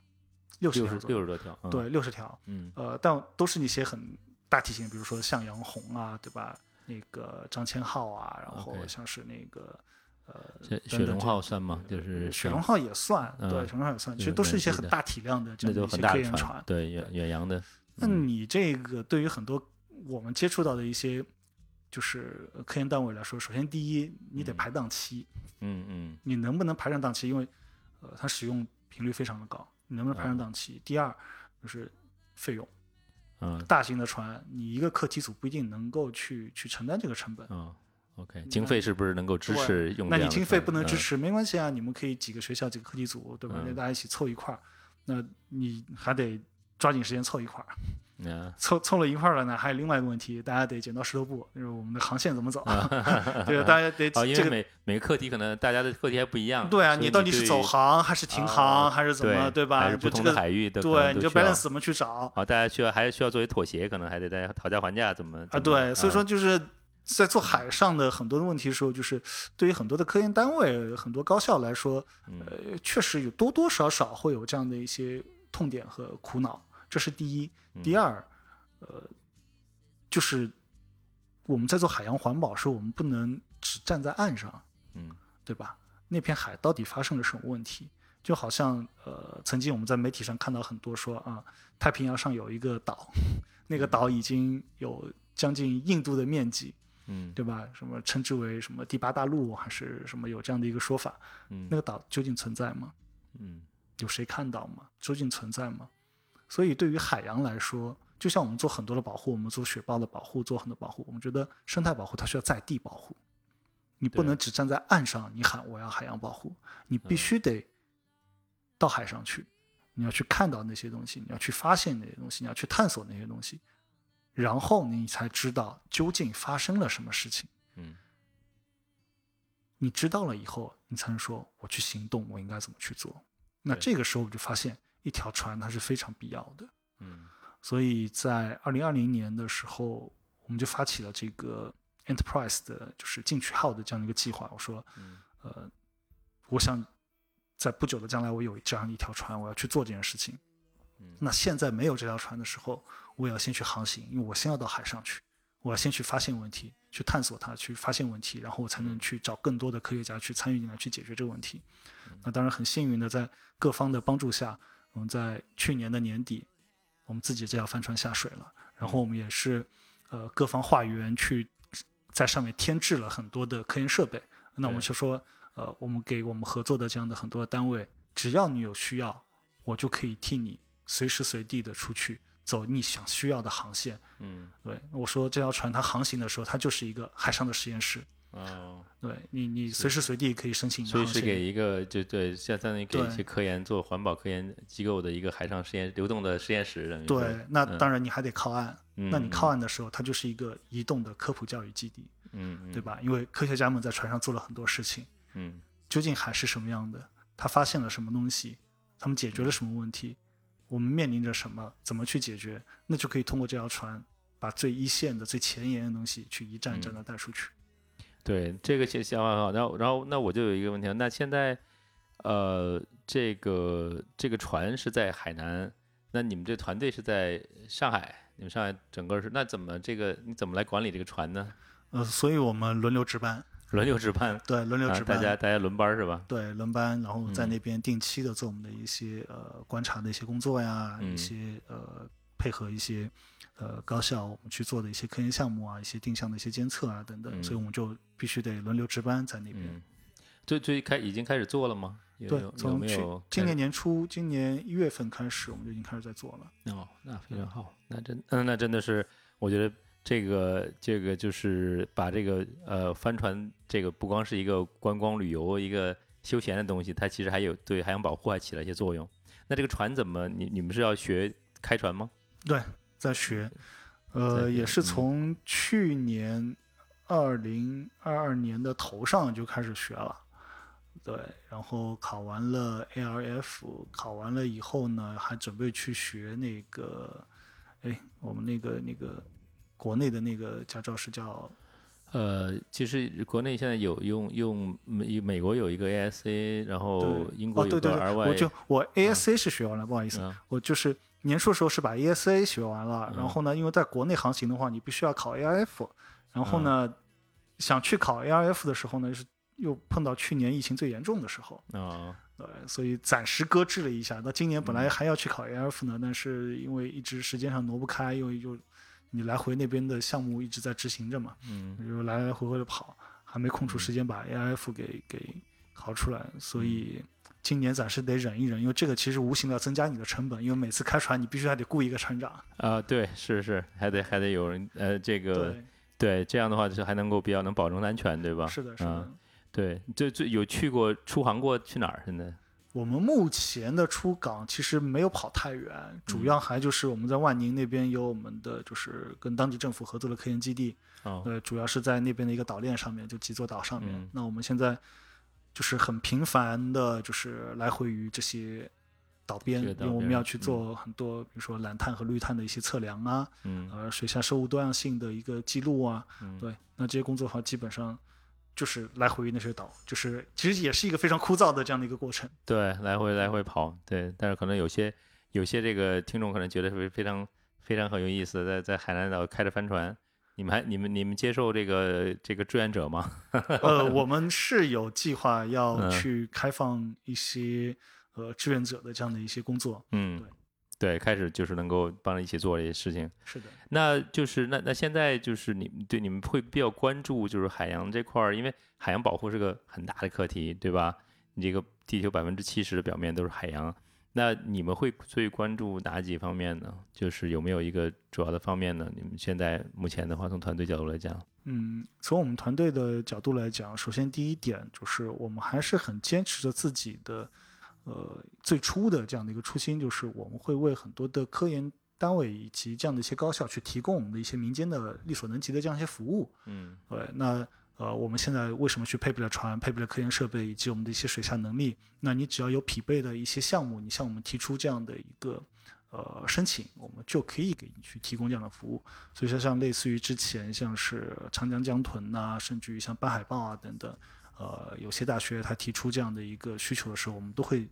六十六十条左右六十多条，嗯，对，六十条，嗯呃，但都是那些很大体型，比如说向阳红啊，对吧？那个张千浩啊，然后像是那个呃，雪龙号算吗？就是像雪龙号也算，嗯对，雪龙号也算，其实都是一些很大体量的这那都样的一些很大的船科研船，。对远远洋的，那嗯你这个对于很多我们接触到的一些就是呃科研单位来说，首先第一，你得嗯排档期，嗯嗯你能不能排上档期？因为呃，它使用频率非常的高，你能不能排上啊档期？第二就是费用，嗯大型的船，你一个课题组不一定能够去去承担这个成本。嗯，OK，经费是不是能够支持用？那你经费不能支持，持，没关系啊，你们可以几个学校几个课题组，对吧？那嗯大家一起凑一块儿，那你还得抓紧时间凑一块儿。嗯凑凑了一块儿了呢，还有另外一个问题，大家得剪刀石头布，就是我们的航线怎么走，啊对吧？大家得这个为每每个课题可能大家的课题还不一样，对啊，你到底是走对航还是停啊航还是怎么，对吧？还是不同的海域的，对，你就白 balance 怎么去找好，大家需要还需要作为妥协，可能还得大家讨价还价，怎么啊？对，所以说啊就是在做海上的很多的问题的时候，就是对于很多的科研单位、很多高校来说，嗯呃，确实有多多少少会有这样的一些痛点和苦恼，这是第一。第嗯二，呃，就是我们在做海洋环保时，我们不能只站在岸上，嗯对吧？那片海到底发生了什么问题？就好像呃，曾经我们在媒体上看到很多说啊，太平洋上有一个岛，那个岛已经有将近印度的面积，嗯对吧？什么称之为什么第八大陆，还是什么有这样的一个说法？嗯那个岛究竟存在吗？嗯有谁看到吗？究竟存在吗？所以对于海洋来说，就像我们做很多的保护，我们做雪豹的保护，做很多保护，我们觉得生态保护它需要在地保护，你不能只站在岸上，你喊我要海洋保护，你必须得到海上去，你要去看到那些东西，你要去发现那些东西，你要去探索那些东西，然后你才知道究竟发生了什么事情。嗯你知道了以后，你才能说我去行动，我应该怎么去做。那这个时候我就发现，一条船它是非常必要的。嗯所以在二零二零年的时候，我们就发起了这个 Enterprise 的，就是进取号的这样一个计划。我说，嗯呃，我想在不久的将来，我有这样一条船，我要去做这件事情。嗯那现在没有这条船的时候，我也要先去航行，因为我先要到海上去，我要先去发现问题，去探索它，去发现问题，然后我才能去找更多的科学家去参与进来，去解决这个问题。那当然很幸运的，在各方的帮助下，我们在去年的年底，我们自己这条帆船下水了，然后我们也是呃各方化缘去在上面添置了很多的科研设备。那我们就说，呃，我们给我们合作的这样的很多的单位，只要你有需要，我就可以替你随时随地的出去走你想需要的航线。嗯对我说，这条船它航行的时候，它就是一个海上的实验室。哦，对你，你随时随地可以申请所以。是给一个就对，相当于给一些科研做环保科研机构的一个海上实验流动的实验室，等于对，那嗯当然你还得靠岸。那你嗯靠岸的时候，它就是一个移动的科普教育基地，嗯嗯对吧？因为科学家们在船上做了很多事情，嗯究竟海是什么样的？他发现了什么东西？他们解决了什么问题？我们面临着什么？怎么去解决？那就可以通过这条船，把最一线的、最前沿的东西去一站一站的带出去。对，这个想想法很好。然后，然后那我就有一个问题了，那现在，呃，这个这个船是在海南，那你们这团队是在上海，你们上海整个是那怎么这个你怎么来管理这个船呢？呃，所以我们轮流值班，轮流值班，对，轮流啊，值班，大家大家轮班是吧？对轮班，然后在嗯那边定期的做我们的一些呃观察的一些工作呀，嗯一些呃配合一些呃高校我们去做的一些科研项目啊，一些定向的一些监测啊等等，所以嗯我们就必须得轮流值班在那边。嗯，最最开已经开始做了吗？有对从去今年年初，今年一月份开始，我们就已经开始在做了。哦，那非常好，那真嗯，那真的是，我觉得这个这个就是把这个呃帆船这个不光是一个观光旅游一个休闲的东西，它其实还有对海洋保护还起了一些作用。那这个船怎么你你们是要学开船吗？对，在学，呃，也是嗯从去年二零二二年的头上就开始学了。对，然后考完了 ARF，考完了以后呢，还准备去学那个，哎，我们那个那个国内的那个驾照是叫呃，其实国内现在有用用美美国有一个 ASA，然后英国有个对对，RY，我就我 ASA 是学完了，不好意思，嗯。我就是年初的时候是把 ASA 学完了，嗯。然后呢，因为在国内航行的话，你必须要考 ARF，然后呢，想去考 ARF 的时候呢，是又碰到去年疫情最严重的时候，啊对，所以暂时搁置了一下。那今年本嗯。来还要去考 ARF 呢，但是因为一直时间上挪不开，因为就你来回那边的项目一直在执行着嘛，嗯就来来回回的跑，还没空出时间把 AIF 给给考出来，所以今年暂时得忍一忍，因为这个其实无形的要增加你的成本，因为每次开船你必须还得雇一个船长。啊，对，是是，还得还得有人呃这个。对，对，这样的话就还能够比较能保证安全，对吧？是的，是的。嗯对，最最有去过出航过去哪儿？现在？我们目前的出港其实没有跑太远，主要还就是我们在万宁那边有我们的就是跟当地政府合作的科研基地，哦，呃，主要是在那边的一个岛链上面，就几座岛上面。嗯。那我们现在就是很频繁的，就是来回于这些岛边，因为我们要去做很多，比如说蓝碳和绿碳的一些测量啊，嗯。呃，水下生物多样性的一个记录啊，嗯，对，那这些工作的话，基本上就是来回于那些岛，就是其实也是一个非常枯燥的这样的一个过程。对，来回来回跑，对，但是可能有些有些这个听众可能觉得是非常非常很有意思，在在海南岛开着帆船，你们还你们你们接受这个这个志愿者吗？呃，我们是有计划要嗯去开放一些呃志愿者的这样的一些工作。嗯，对，开始就是能够帮着一起做这些事情。是的，那就是那那现在就是你们对你们会比较关注就是海洋这块儿，因为海洋保护是个很大的课题，对吧？你这个地球百分之七十的表面都是海洋，那你们会最关注哪几方面呢？就是有没有一个主要的方面呢？你们现在目前的话，从团队角度来讲，嗯，从我们团队的角度来讲，首先第一点就是我们还是很坚持着自己的呃最初的这样的一个初心，就是我们会为很多的科研单位以及这样的一些高校去提供我们的一些民间的力所能及的这样一些服务。嗯对，那呃，我们现在为什么去配备了船、配备了科研设备以及我们的一些水下能力？那你只要有匹配的一些项目，你向我们提出这样的一个呃申请，我们就可以给你去提供这样的服务。所以说，像类似于之前像是长江江豚呐，甚至于像斑海豹啊等等，呃，有些大学他提出这样的一个需求的时候，我们都会。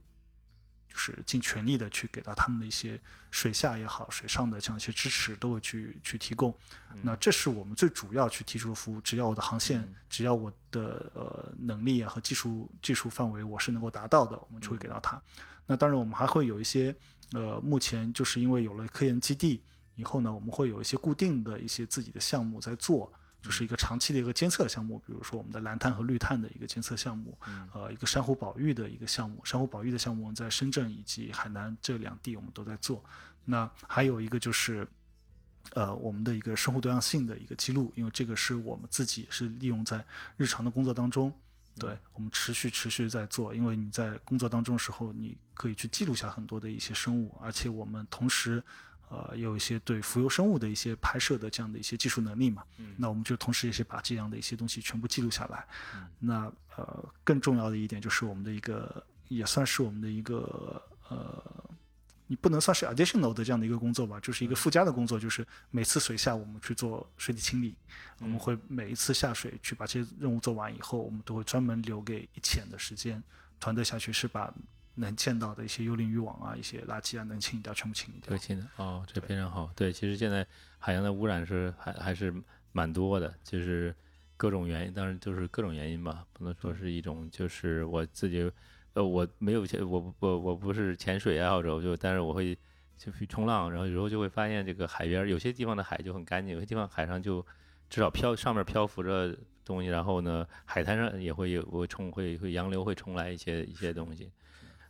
就是尽全力的去给到他们的一些水下也好、水上的这样一些支持，都会去去提供。那这是我们最主要去提出的服务。只要我的航线，只要我的呃能力啊和技术技术范围我是能够达到的，我们就会给到他。那当然，我们还会有一些呃，目前就是因为有了科研基地以后呢，我们会有一些固定的一些自己的项目在做。就是一个长期的一个监测项目，比如说我们的蓝碳和绿碳的一个监测项目，呃，一个珊瑚保育的一个项目。珊瑚保育的项目，我们在深圳以及海南这两地我们都在做。那还有一个就是，呃，我们的一个生物多样性的一个记录，因为这个是我们自己是利用在日常的工作当中，对我们持续持续在做。因为你在工作当中的时候，你可以去记录下很多的一些生物，而且我们同时。呃，有一些对浮游生物的一些拍摄的这样的一些技术能力嘛，那我们就同时也是把这样的一些东西全部记录下来。那呃，更重要的一点就是我们的一个，也算是我们的一个呃，你不能算是 additional 的这样的一个工作吧，就是一个附加的工作，就是每次水下我们去做水底清理，我们会每一次下水去把这些任务做完以后，我们都会专门留给一潜的时间，团队下去是把。能见到的一些幽灵渔网啊，一些垃圾啊，能清理掉，全部清理掉。对，清的哦，这非常好。对，其实现在海洋的污染是还还是蛮多的，就是各种原因，当然就是各种原因吧，不能说是一种。就是我自己，呃，我没有潜，我我我不是潜水爱好者，我就但是我会就去冲浪，然后有时候就会发现这个海边有些地方的海就很干净，有些地方海上就至少漂上面漂浮着东西，然后呢，海滩上也会有会冲会会洋流会冲来一些一些东西。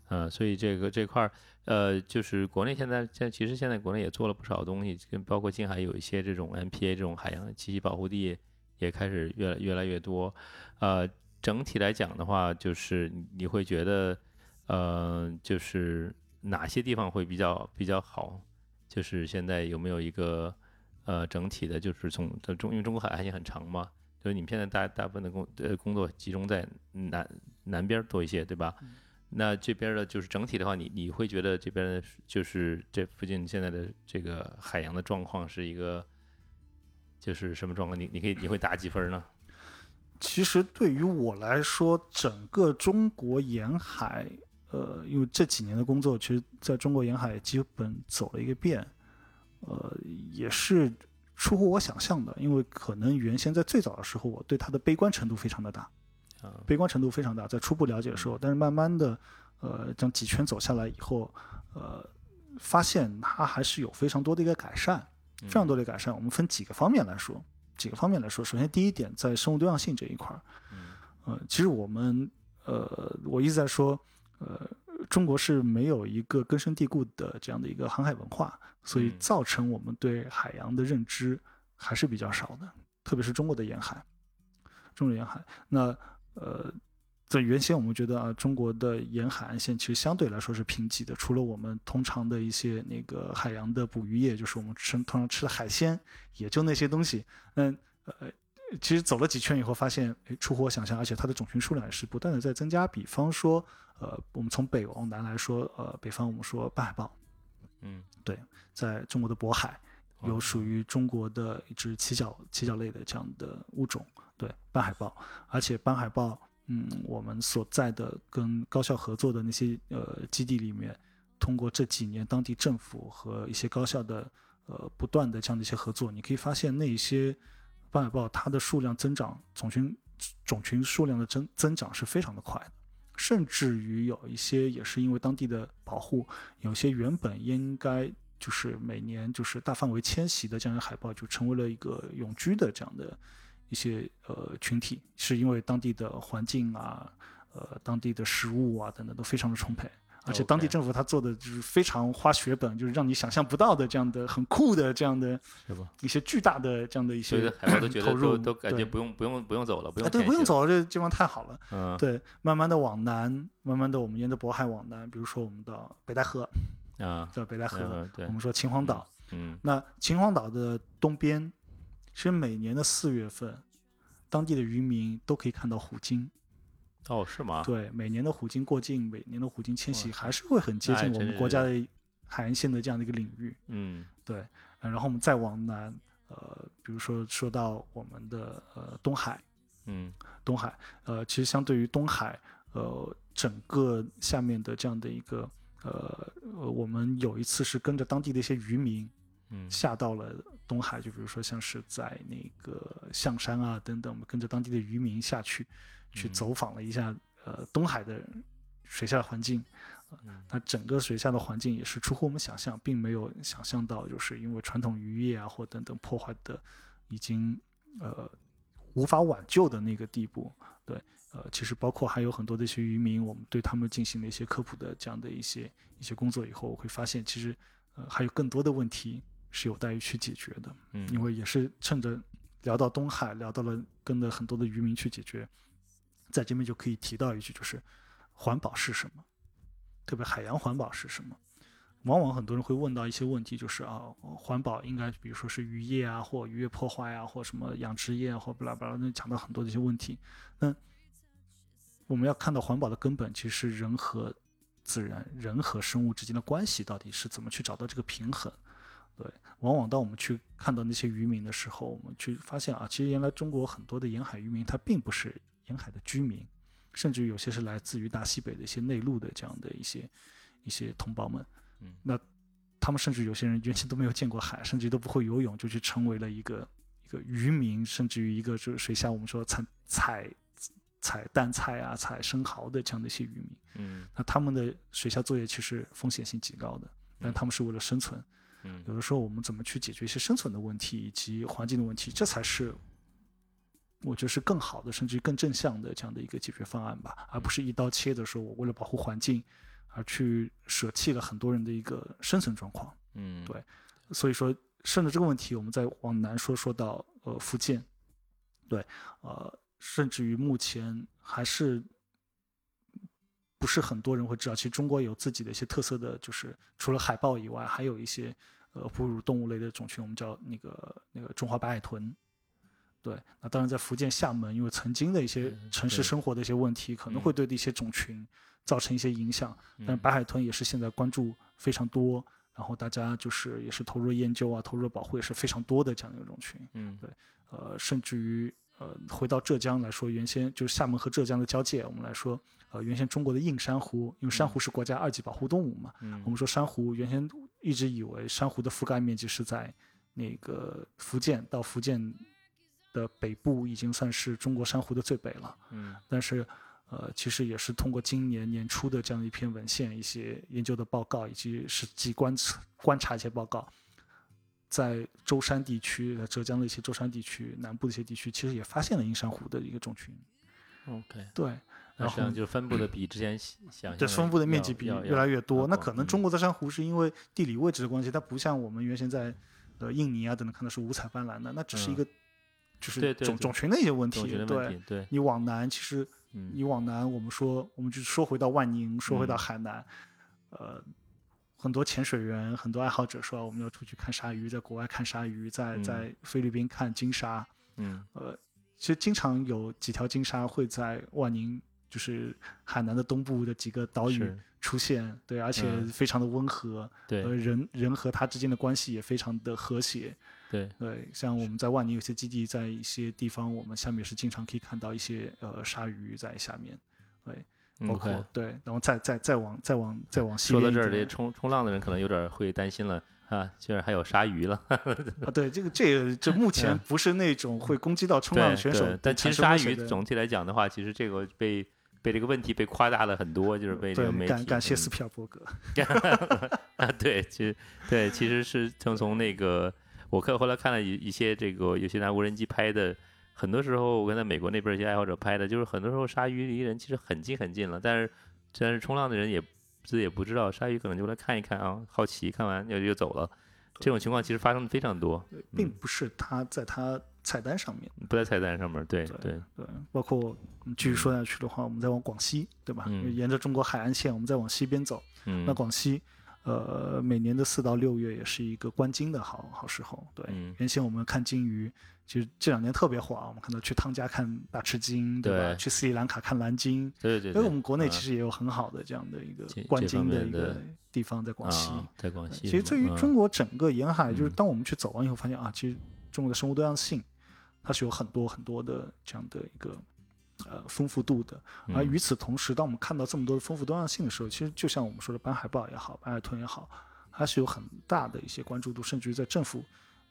嗯，所以这个这块儿，呃，就是国内现在现在其实现在国内也做了不少东西，跟包括近海有一些这种 MPA 这种海洋栖息保护地也开始越来越来越多。呃，整体来讲的话，就是你会觉得，呃，就是哪些地方会比较比较好？就是现在有没有一个呃整体的，就是从中因为中国海岸线很长嘛，就是你们现在大大部分的工呃工作集中在南南边多一些，对吧？那这边的，就是整体的话，你你会觉得这边就是这附近现在的这个海洋的状况是一个，就是什么状况？你你可以你会打几分呢？其实对于我来说，整个中国沿海，呃，因为这几年的工作，其实在中国沿海基本走了一个遍，呃，也是出乎我想象的，因为可能原先在最早的时候，我对它的悲观程度非常的大。悲观程度非常大，在初步了解的时候，但是慢慢的，呃，这样几圈走下来以后，呃，发现它还是有非常多的一个改善，非常多的改善。我们分几个方面来说，几个方面来说。首先，第一点，在生物多样性这一块儿，呃，其实我们，呃，我一直在说，呃，中国是没有一个根深蒂固的这样的一个航海文化，所以造成我们对海洋的认知还是比较少的，特别是中国的沿海，中国沿海，那。呃，在原先我们觉得啊，中国的沿海岸线其实相对来说是贫瘠的，除了我们通常的一些那个海洋的捕鱼业，就是我们吃通常吃的海鲜，也就那些东西。嗯，呃，其实走了几圈以后，发现出乎我想象，而且它的种群数量也是不断的在增加。比方说，呃，我们从北往南来说，呃，北方我们说半海豹，嗯，对，在中国的渤海有属于中国的一只鳍脚鳍脚类的这样的物种。对斑海豹，而且斑海豹，嗯，我们所在的跟高校合作的那些呃基地里面，通过这几年当地政府和一些高校的呃不断的这样的一些合作，你可以发现那些斑海豹它的数量增长，种群种群数量的增增长是非常的快的，甚至于有一些也是因为当地的保护，有些原本应该就是每年就是大范围迁徙的这样的海豹，就成为了一个永居的这样的。一些呃群体，是因为当地的环境啊，呃，当地的食物啊等等都非常的充沛，而且当地政府他做的就是非常花血本，就是让你想象不到的这样的很酷的这样的，一些巨大的这样的一些投入，都感觉不用不用不用走了，不用对不用走了，这地方太好了。嗯，对，慢慢的往南，慢慢的我们沿着渤海往南，比如说我们到北戴河啊，叫北戴河，对，我们说秦皇岛，嗯，那秦皇岛的东边。其实每年的四月份，当地的渔民都可以看到虎鲸。哦，是吗？对，每年的虎鲸过境，每年的虎鲸迁徙，还是会很接近我们国家的海岸线的这样的一个领域。嗯，对。然后我们再往南，呃，比如说说到我们的呃东海，嗯，东海，呃，其实相对于东海，呃，整个下面的这样的一个，呃，呃，我们有一次是跟着当地的一些渔民，嗯，下到了东海，就比如说像是在那个象山啊等等，我们跟着当地的渔民下去。去走访了一下，呃，东海的水下环境，那整个水下的环境也是出乎我们想象，并没有想象到，就是因为传统渔业啊或等等破坏的，已经呃无法挽救的那个地步。对，呃，其实包括还有很多的一些渔民，我们对他们进行了一些科普的这样的一些一些工作以后，我会发现其实呃还有更多的问题是有待于去解决的。嗯，因为也是趁着聊到东海，聊到了跟着很多的渔民去解决。在这边就可以提到一句，就是环保是什么？特别海洋环保是什么？往往很多人会问到一些问题，就是啊，环保应该比如说是渔业啊，或渔业破坏啊，或什么养殖业或巴拉巴拉，那讲到很多的一些问题。那我们要看到环保的根本，其实人和自然、人和生物之间的关系到底是怎么去找到这个平衡？对，往往当我们去看到那些渔民的时候，我们去发现啊，其实原来中国很多的沿海渔民他并不是。沿海的居民，甚至有些是来自于大西北的一些内陆的这样的一些一些同胞们，嗯，那他们甚至有些人原先都没有见过海，甚至都不会游泳，就去成为了一个一个渔民，甚至于一个就是水下我们说采采采淡菜啊、采生蚝的这样的一些渔民，嗯，那他们的水下作业其实风险性极高的，但他们是为了生存，嗯，有的时候我们怎么去解决一些生存的问题以及环境的问题，这才是。我觉得是更好的，甚至更正向的这样的一个解决方案吧，而不是一刀切的说，我为了保护环境而去舍弃了很多人的一个生存状况。嗯，对。所以说，顺着这个问题，我们再往南说，说到呃福建，对，呃，甚至于目前还是不是很多人会知道，其实中国有自己的一些特色的，就是除了海豹以外，还有一些呃哺乳动物类的种群，我们叫那个那个中华白海豚。对，那当然在福建厦门，因为曾经的一些城市生活的一些问题，可能会对一些种群造成一些影响。但是白海豚也是现在关注非常多，然后大家就是也是投入研究啊，投入保护也是非常多的这样的一个种群。嗯，对，呃，甚至于呃，回到浙江来说，原先就是厦门和浙江的交界，我们来说，呃，原先中国的硬珊瑚，因为珊瑚是国家二级保护动物嘛，我们说珊瑚原先一直以为珊瑚的覆盖面积是在那个福建到福建。的北部已经算是中国珊瑚的最北了，嗯，但是，呃，其实也是通过今年年初的这样一篇文献、一些研究的报告以及实际观测观察一些报告，在舟山地区、浙江的一些舟山地区南部的一些地区，其实也发现了硬珊瑚的一个种群。OK，对，然后就分布的比之前想这分布的面积比越来越多。那可能中国的珊瑚是因为地理位置的关系，它不像我们原先在呃印尼啊等等看到是五彩斑斓的，那只是一个。就是种种群的一些问题，对，对。你往南，其实你往南，我们说，我们就说回到万宁，说回到海南，呃，很多潜水员，很多爱好者说，我们要出去看鲨鱼，在国外看鲨鱼，在在菲律宾看金鲨，嗯，呃，其实经常有几条金鲨会在万宁，就是海南的东部的几个岛屿出现，对，而且非常的温和，对，人人和它之间的关系也非常的和谐。对对，像我们在万宁有些基地，在一些地方，我们下面是经常可以看到一些呃鲨鱼在下面，对，包括对，然后再再再往再往再往西。说到这儿，这冲冲浪的人可能有点会担心了啊，居然还有鲨鱼了 啊！对，这个这这目前不是那种会攻击到冲浪选手，但其实鲨鱼总体来讲的话，其实这个被被这个问题被夸大了很多，就是被这个媒体。感感谢斯皮尔伯格 啊，对，其实对，其实是从从那个。我看后来看了一一些这个有些拿无人机拍的，很多时候我跟在美国那边一些爱好者拍的，就是很多时候鲨鱼离人其实很近很近了，但是但是冲浪的人也自己也不知道，鲨鱼可能就来看一看啊，好奇，看完又就走了。这种情况其实发生的非常多，并不是他在他菜单上面，不在菜单上面，对对对。包括继续说下去的话，我们再往广西，对吧？沿着中国海岸线，我们再往西边走，那广西。呃，每年的四到六月也是一个观鲸的好好时候。对，原先我们看鲸鱼，其实这两年特别火啊。我们看到去汤加看大翅鲸，对吧？去斯里兰卡看蓝鲸，对对。因为我们国内其实也有很好的这样的一个观鲸的一个地方，在广西，在广西。其实对于中国整个沿海，就是当我们去走完以后，发现啊，其实中国的生物多样性，它是有很多很多的这样的一个。呃，丰富度的。而与此同时，当我们看到这么多的丰富多样性的时候，其实就像我们说的斑海豹也好，斑海豚也好，它是有很大的一些关注度，甚至于在政府，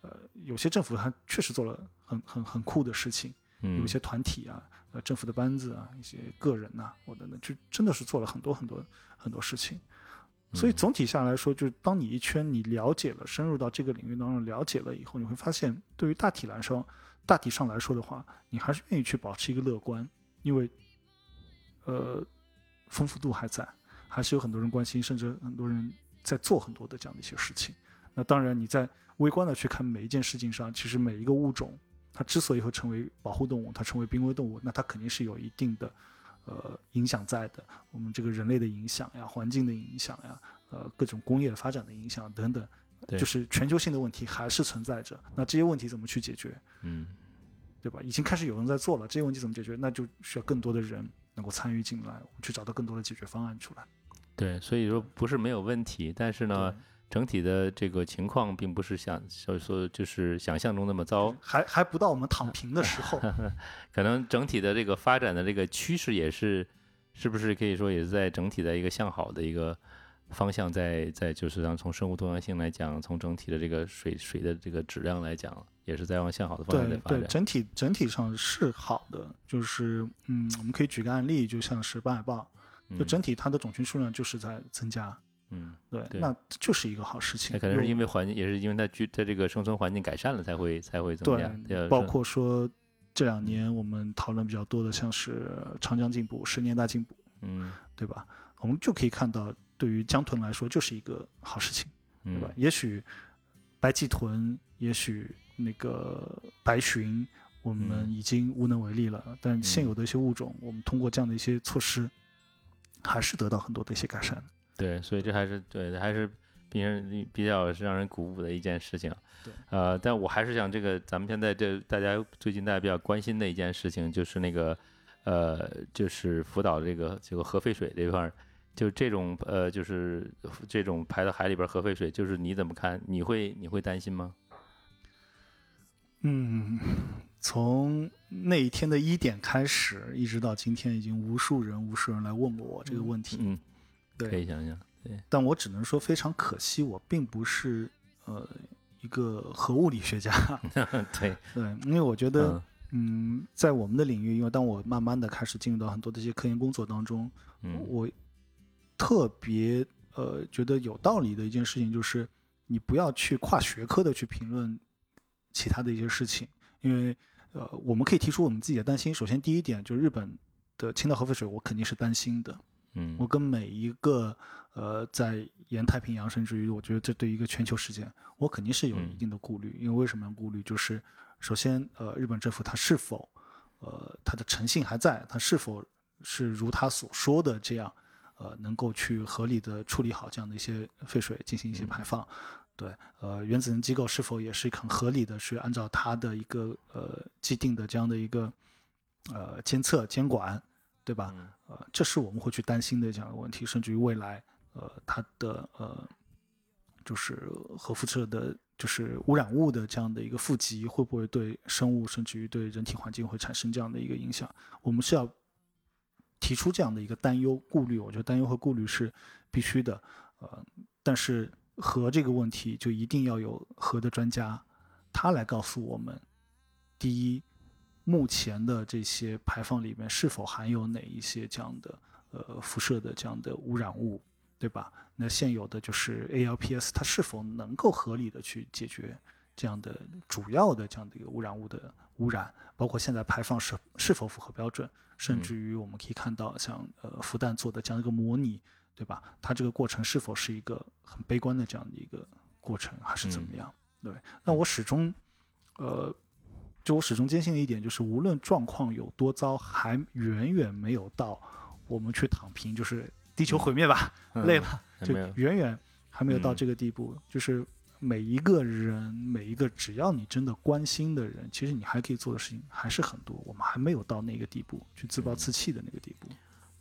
呃，有些政府它确实做了很很很酷的事情，有一些团体啊，呃，政府的班子啊，一些个人呐，我等等，就真的是做了很多很多很多事情。所以总体下来说，就是当你一圈你了解了，深入到这个领域当中了解了以后，你会发现，对于大体来说。大体上来说的话，你还是愿意去保持一个乐观，因为，呃，丰富度还在，还是有很多人关心，甚至很多人在做很多的这样的一些事情。那当然，你在微观的去看每一件事情上，其实每一个物种，它之所以会成为保护动物，它成为濒危动物，那它肯定是有一定的，呃，影响在的。我们这个人类的影响呀，环境的影响呀，呃，各种工业发展的影响等等。就是全球性的问题还是存在着，那这些问题怎么去解决？嗯，对吧？已经开始有人在做了，这些问题怎么解决？那就需要更多的人能够参与进来，我们去找到更多的解决方案出来。对，所以说不是没有问题，但是呢，整体的这个情况并不是想所以说就是想象中那么糟，还还不到我们躺平的时候。可能整体的这个发展的这个趋势也是，是不是可以说也是在整体的一个向好的一个。方向在在就是让从生物多样性来讲，从整体的这个水水的这个质量来讲，也是在往向好的方向在发展。对对，整体整体上是好的。就是嗯，我们可以举个案例，就像是斑海豹，就整体它的种群数量就是在增加。嗯，对，那就是一个好事情。那可能是因为环境，也是因为它居它这个生存环境改善了，才会才会怎么样。对，包括说这两年我们讨论比较多的，像是长江进步、十年大进步，嗯，对吧？我们就可以看到。对于江豚来说，就是一个好事情，对吧？也许白鳍豚，也许那个白鲟，我们已经无能为力了。但现有的一些物种，我们通过这样的一些措施，还是得到很多的一些改善。对，所以这还是对，还是比人比较是让人鼓舞的一件事情。对，呃，但我还是想这个，咱们现在这大家最近大家比较关心的一件事情，就是那个呃，就是福岛这个这个核废水这块。就这种呃，就是这种排到海里边核废水，就是你怎么看？你会你会担心吗？嗯，从那一天的一点开始，一直到今天，已经无数人无数人来问过我这个问题。嗯，对，可以想想。对，但我只能说非常可惜，我并不是呃一个核物理学家。对对，因为我觉得，嗯，在我们的领域，因为当我慢慢的开始进入到很多的一些科研工作当中，嗯，我。特别呃，觉得有道理的一件事情就是，你不要去跨学科的去评论其他的一些事情，因为呃，我们可以提出我们自己的担心。首先，第一点就是日本的青岛核废水，我肯定是担心的。嗯，我跟每一个呃，在沿太平洋，甚至于我觉得这对一个全球事件，我肯定是有一定的顾虑。因为为什么要顾虑？就是首先，呃，日本政府它是否呃，它的诚信还在？它是否是如他所说的这样？呃，能够去合理的处理好这样的一些废水进行一些排放，对，呃，原子能机构是否也是很合理的去按照它的一个呃既定的这样的一个呃监测监管，对吧？呃，这是我们会去担心的这样的问题，甚至于未来呃它的呃就是核辐射的，就是污染物的这样的一个富集会不会对生物甚至于对人体环境会产生这样的一个影响？我们是要。提出这样的一个担忧、顾虑，我觉得担忧和顾虑是必须的，呃，但是核这个问题就一定要有核的专家，他来告诉我们：第一，目前的这些排放里面是否含有哪一些这样的呃辐射的这样的污染物，对吧？那现有的就是 ALPS，它是否能够合理的去解决这样的主要的这样的一个污染物的污染，包括现在排放是是否符合标准？甚至于我们可以看到，像呃复旦做的这样一个模拟，对吧？它这个过程是否是一个很悲观的这样的一个过程，还是怎么样？对。那我始终，呃，就我始终坚信的一点就是，无论状况有多糟，还远远没有到我们去躺平，就是地球毁灭吧，累了，就远远还没有到这个地步。就是每一个人，每一个只要你真的关心的人，其实你还可以做的事情还是很多。我们还没有到那个地步，去自暴自弃的那个地步。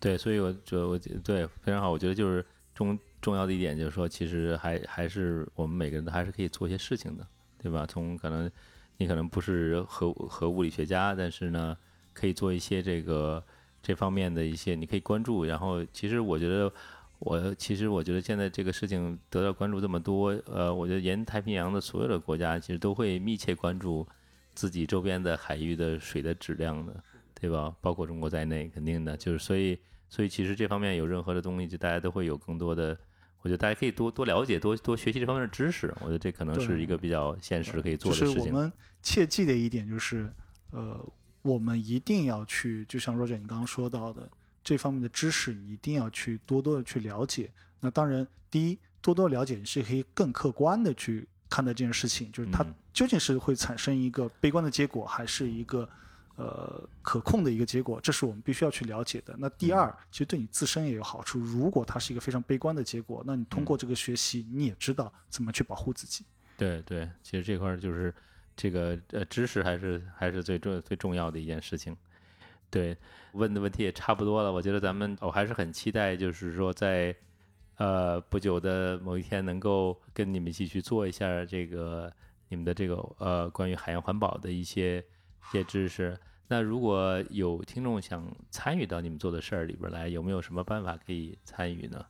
对，所以我觉得我对非常好。我觉得就是重重要的一点就是说，其实还还是我们每个人都还是可以做一些事情的，对吧？从可能你可能不是核核物理学家，但是呢，可以做一些这个这方面的一些，你可以关注。然后，其实我觉得我其实我觉得现在这个事情得到关注这么多，呃，我觉得沿太平洋的所有的国家其实都会密切关注自己周边的海域的水的质量的，对吧？包括中国在内，肯定的，就是所以。所以其实这方面有任何的东西，就大家都会有更多的，我觉得大家可以多多了解、多多学习这方面的知识。我觉得这可能是一个比较现实可以做的事情。就是我们切记的一点就是，呃，我们一定要去，就像 Roger 你刚刚说到的，这方面的知识你一定要去多多的去了解。那当然，第一，多多了解你是可以更客观的去看待这件事情，就是它究竟是会产生一个悲观的结果，还是一个。呃，可控的一个结果，这是我们必须要去了解的。那第二，其实对你自身也有好处。如果它是一个非常悲观的结果，那你通过这个学习，你也知道怎么去保护自己。对对，其实这块就是这个呃知识还是还是最重最重要的一件事情。对，问的问题也差不多了。我觉得咱们我还是很期待，就是说在呃不久的某一天，能够跟你们一起去做一下这个你们的这个呃关于海洋环保的一些。些知识，那如果有听众想参与到你们做的事儿里边来，有没有什么办法可以参与呢？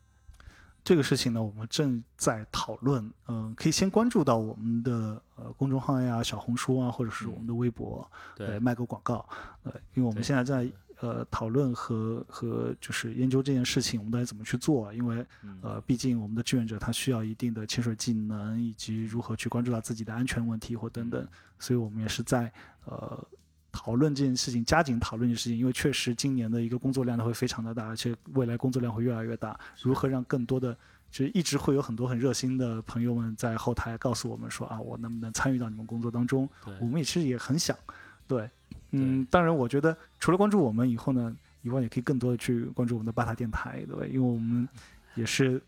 这个事情呢，我们正在讨论。嗯，可以先关注到我们的呃公众号呀、小红书啊，或者是我们的微博，对，卖个广告。呃，因为我们现在在呃讨论和和就是研究这件事情，我们到底怎么去做？因为呃，毕竟我们的志愿者他需要一定的潜水技能，以及如何去关注到自己的安全问题或等等，所以我们也是在。呃，讨论这件事情，加紧讨论这件事情，因为确实今年的一个工作量呢会非常的大，而且未来工作量会越来越大。如何让更多的，其实一直会有很多很热心的朋友们在后台告诉我们说啊，我能不能参与到你们工作当中？我们也其实也很想，对，嗯，当然我觉得除了关注我们以后呢，以外也可以更多的去关注我们的巴塔电台，对吧？因为我们也是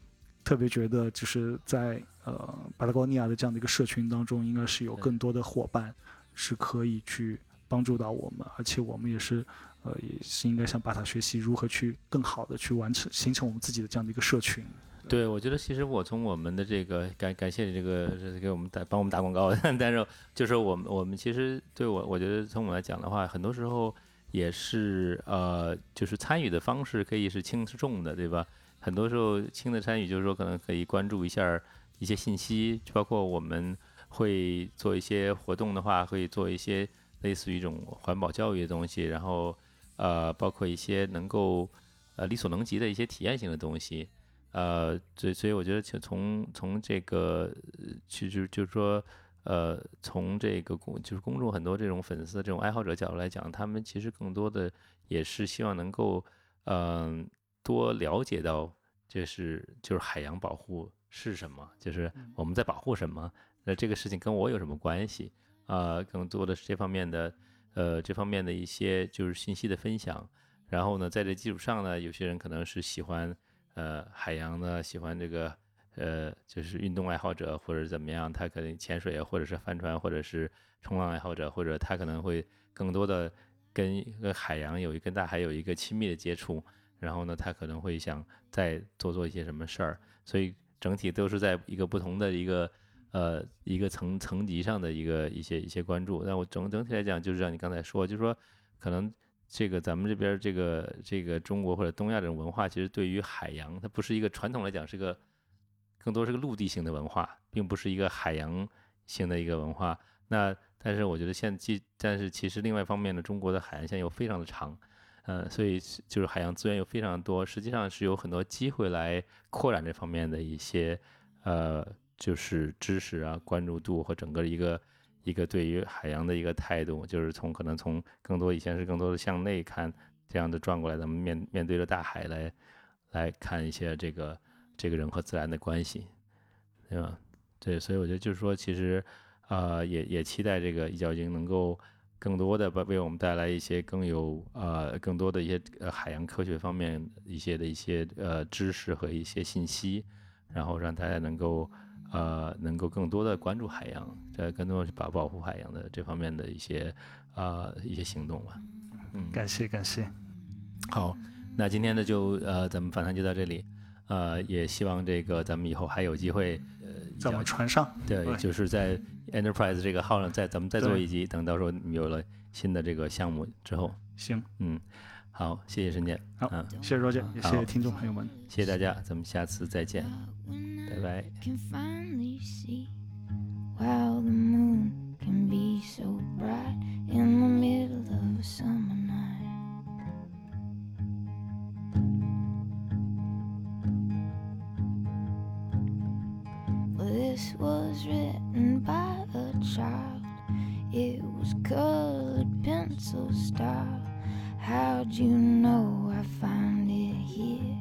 特别觉得，就是在呃巴拉高尼亚的这样的一个社群当中，应该是有更多的伙伴。是可以去帮助到我们，而且我们也是，呃，也是应该向巴塔学习如何去更好的去完成形成我们自己的这样的一个社群。对，我觉得其实我从我们的这个感感谢这个给我们打帮我们打广告，但是就是我们我们其实对我我觉得从我来讲的话，很多时候也是呃，就是参与的方式可以是轻是重的，对吧？很多时候轻的参与就是说可能可以关注一下一些信息，包括我们。会做一些活动的话，会做一些类似于一种环保教育的东西，然后呃，包括一些能够呃力所能及的一些体验性的东西，呃，所以所以我觉得从从这个其实就是说呃，从这个公就是公众很多这种粉丝这种爱好者角度来讲，他们其实更多的也是希望能够嗯多了解到，就是就是海洋保护是什么，就是我们在保护什么。那这个事情跟我有什么关系啊？更多的是这方面的，呃，这方面的一些就是信息的分享。然后呢，在这基础上呢，有些人可能是喜欢呃海洋的，喜欢这个呃就是运动爱好者或者怎么样，他可能潜水或者是帆船或者是冲浪爱好者，或者他可能会更多的跟跟海洋有一跟大海有一个亲密的接触。然后呢，他可能会想再做做一些什么事儿。所以整体都是在一个不同的一个。呃，一个层层级上的一个一些一些关注，那我整整体来讲，就是像你刚才说，就是说，可能这个咱们这边这个这个中国或者东亚这种文化，其实对于海洋，它不是一个传统来讲是个，更多是个陆地性的文化，并不是一个海洋性的一个文化。那但是我觉得现既但是其实另外一方面呢，中国的海岸线又非常的长，嗯，所以就是海洋资源又非常多，实际上是有很多机会来扩展这方面的一些呃。就是知识啊，关注度和整个一个一个对于海洋的一个态度，就是从可能从更多以前是更多的向内看，这样的转过来，咱们面面对着大海来来看一些这个这个人和自然的关系，对吧？对，所以我觉得就是说，其实啊，也也期待这个一角鲸能够更多的把为我们带来一些更有呃更多的一些呃海洋科学方面一些的一些呃知识和一些信息。然后让大家能够呃能够更多的关注海洋，在更多保保护海洋的这方面的一些啊一些行动吧。嗯，感谢感谢。好，那今天呢就呃咱们访谈就到这里，呃也希望这个咱们以后还有机会呃在我们船上，对，就是在 Enterprise 这个号上再咱们再做一集，等到时候你有了新的这个项目之后，行，嗯，好，谢谢沈姐，好，谢谢若姐，也谢谢听众朋友们，谢谢大家，咱们下次再见，拜拜。This was written by a child. It was colored pencil style. How'd you know I found it here?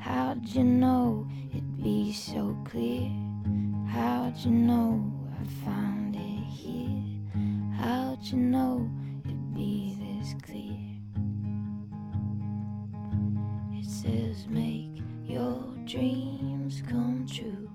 How'd you know it'd be so clear? How'd you know I found it here? How'd you know it'd be this clear? It says, make your dreams come true.